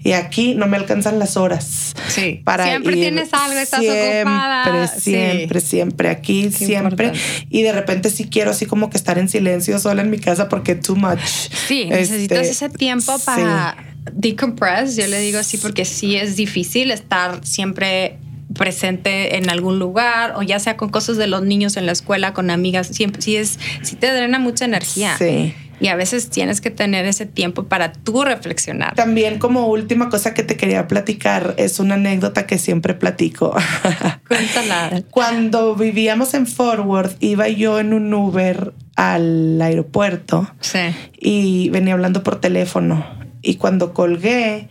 Y aquí no me alcanzan las horas. Sí. Para siempre tienes algo, estás siempre, ocupada. Siempre, siempre, aquí, siempre. Y de repente sí quiero así como que estar en silencio sola en mi casa porque too much. Sí, necesitas este, ese tiempo para decompress. Yo le digo así porque sí es difícil estar siempre presente en algún lugar o ya sea con cosas de los niños en la escuela, con amigas, siempre sí es, sí te drena mucha energía. Sí y a veces tienes que tener ese tiempo para tú reflexionar. También como última cosa que te quería platicar es una anécdota que siempre platico. Cuéntala. Cuando vivíamos en Forward, iba yo en un Uber al aeropuerto sí. y venía hablando por teléfono y cuando colgué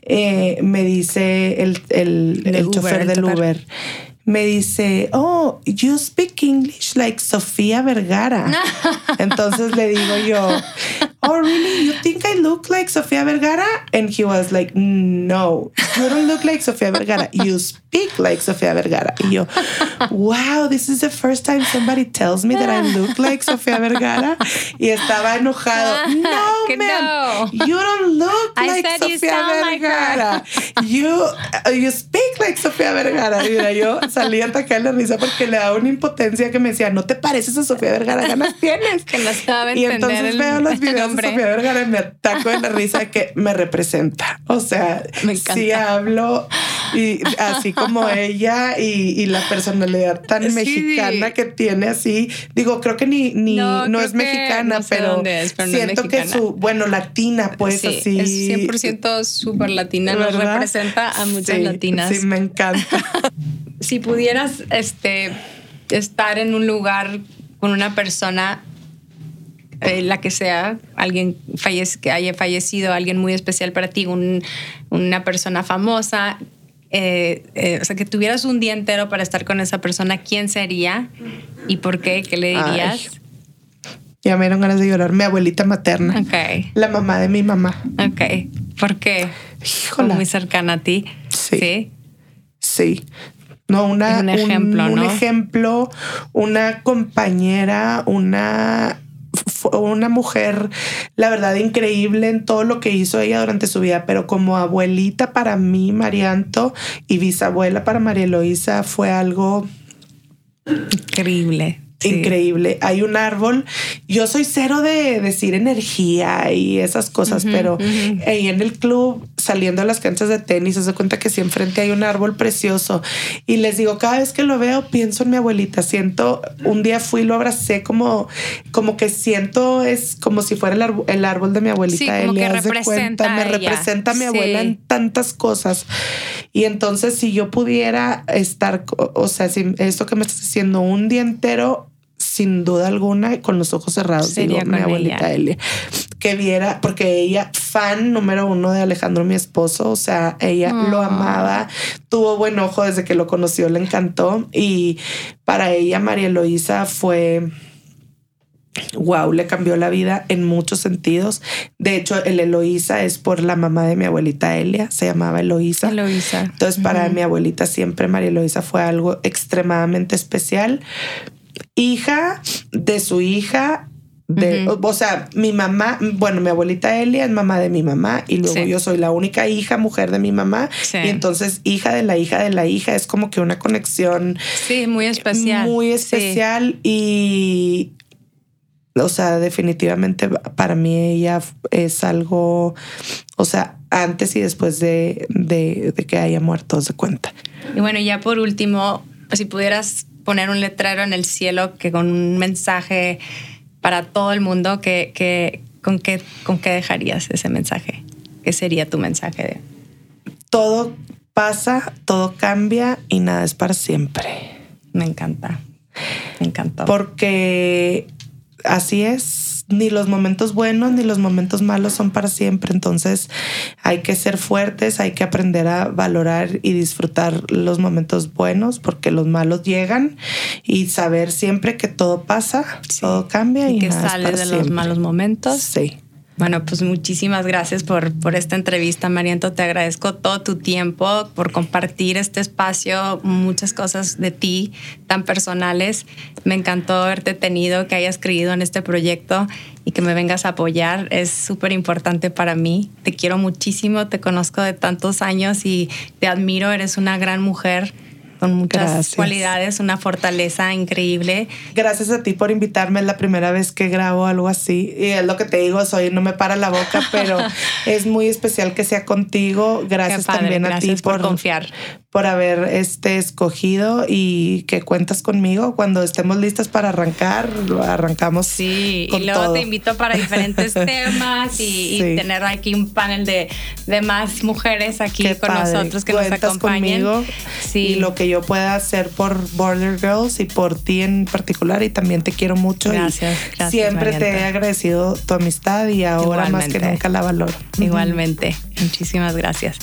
eh, me dice el, el, chofer del Uber me dice, oh, you speak English like Sofía Vergara. Entonces le digo yo, oh, really? You think I look like Sofía Vergara? And he was like, no, you don't look like Sofía Vergara. You speak like Sofía Vergara. Y yo, wow, this is the first time somebody tells me that I look like Sofía Vergara. Y estaba enojado. No, man, you don't look like Sofía Vergara. you, you speak like Sofía Vergara. Y mira, yo salí a atacar la risa porque le daba una impotencia que me decía, no te pareces a Sofía Vergara, ganas tienes. que no estaba y entonces veo los videos de Sofía Vergara y me ataco de la risa que me representa. O sea, si hablo y así como ella y, la personalidad tan mexicana que tiene así, digo, creo que ni, ni no, es mexicana, pero, siento que su, bueno, latina, pues así. Es 100% súper latina, nos representa a muchas latinas. Sí, me encanta. si pudieras este, estar en un lugar con una persona, eh, la que sea, alguien que haya fallecido, alguien muy especial para ti, una persona famosa, eh, eh, o sea, que tuvieras un día entero para estar con esa persona, ¿quién sería y por qué? ¿Qué le dirías? Ya me dieron ganas de llorar. Mi abuelita materna. Ok. La mamá de mi mamá. Ok. ¿Por qué? Híjole. Muy cercana a ti. Sí. Sí. No, una, un ejemplo, un, ¿no? un ejemplo, una compañera, una una mujer, la verdad, increíble en todo lo que hizo ella durante su vida, pero como abuelita para mí, Marianto, y bisabuela para María Eloísa fue algo increíble. Increíble. Hay un árbol. Yo soy cero de decir energía y esas cosas, pero ahí en el club, saliendo a las canchas de tenis, se da cuenta que si enfrente hay un árbol precioso. Y les digo, cada vez que lo veo, pienso en mi abuelita. Siento, un día fui y lo abracé como, como que siento es como si fuera el, árbol, de mi abuelita. Sí, como que representa me representa a mi abuela en tantas cosas. Y entonces, si yo pudiera estar, o sea, si esto que me estás diciendo un día entero, sin duda alguna, con los ojos cerrados, Sería mi abuelita Elia, que viera, porque ella, fan número uno de Alejandro, mi esposo, o sea, ella lo ah. amaba, tuvo buen ojo desde que lo conoció, le encantó. Y para ella, María Eloísa fue wow, le cambió la vida en muchos sentidos. De hecho, el Eloísa es por la mamá de mi abuelita Elia, se llamaba Eloísa. Eloísa. Entonces, para mi abuelita siempre María Eloísa fue algo extremadamente especial. Hija de su hija. De, o, sea, mi mamá, bueno, mi abuelita Elia es mamá de mi mamá y luego yo soy la única hija mujer de mi mamá y entonces hija de la hija de la hija es como que una conexión. Sí, muy especial. Muy especial y, o sea, definitivamente para mí ella es algo, o sea, antes y después de, que haya muerto, se cuenta. Y bueno, ya por último, si pudieras poner un letrero en el cielo que con un mensaje para todo el mundo, que, con, qué, ¿con qué dejarías ese mensaje? ¿Qué sería tu mensaje? Todo pasa, todo cambia y nada es para siempre. Me encanta. Me encantó. Porque así es, ni los momentos buenos ni los momentos malos son para siempre. Entonces hay que ser fuertes, hay que aprender a valorar y disfrutar los momentos buenos porque los malos llegan y saber siempre que todo pasa, todo cambia y, que sale de los malos momentos. Sí. Bueno, pues muchísimas gracias por, por esta entrevista, Mariento. Te agradezco todo tu tiempo, por compartir este espacio, muchas cosas de ti tan personales. Me encantó haberte tenido, que hayas creído en este proyecto y que me vengas a apoyar. Es súper importante para mí. Te quiero muchísimo, te conozco de tantos años y te admiro. Eres una gran mujer con muchas cualidades, una fortaleza increíble. Gracias a ti por invitarme, es la primera vez que grabo algo así y es lo que te digo, soy no me para la boca, pero es muy especial que sea contigo. Gracias también a ti por, confiar, por haber este escogido y que cuentas conmigo cuando estemos listas para arrancar, arrancamos. Sí, y luego te invito para diferentes temas y, tener aquí un panel de, de más mujeres aquí con nosotros que nos acompañen. Conmigo sí, y lo que que yo pueda hacer por Border Girls y por ti en particular y también te quiero mucho. Gracias, gracias, Siempre te he agradecido tu amistad y ahora más que nunca la valoro. Igualmente, muchísimas gracias.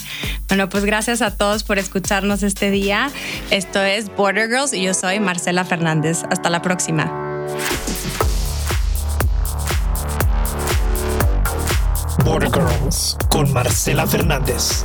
Bueno, pues gracias a todos por escucharnos este día. Esto es Border Girls y yo soy Marcela Fernández. Hasta la próxima. Border Girls con Marcela Fernández.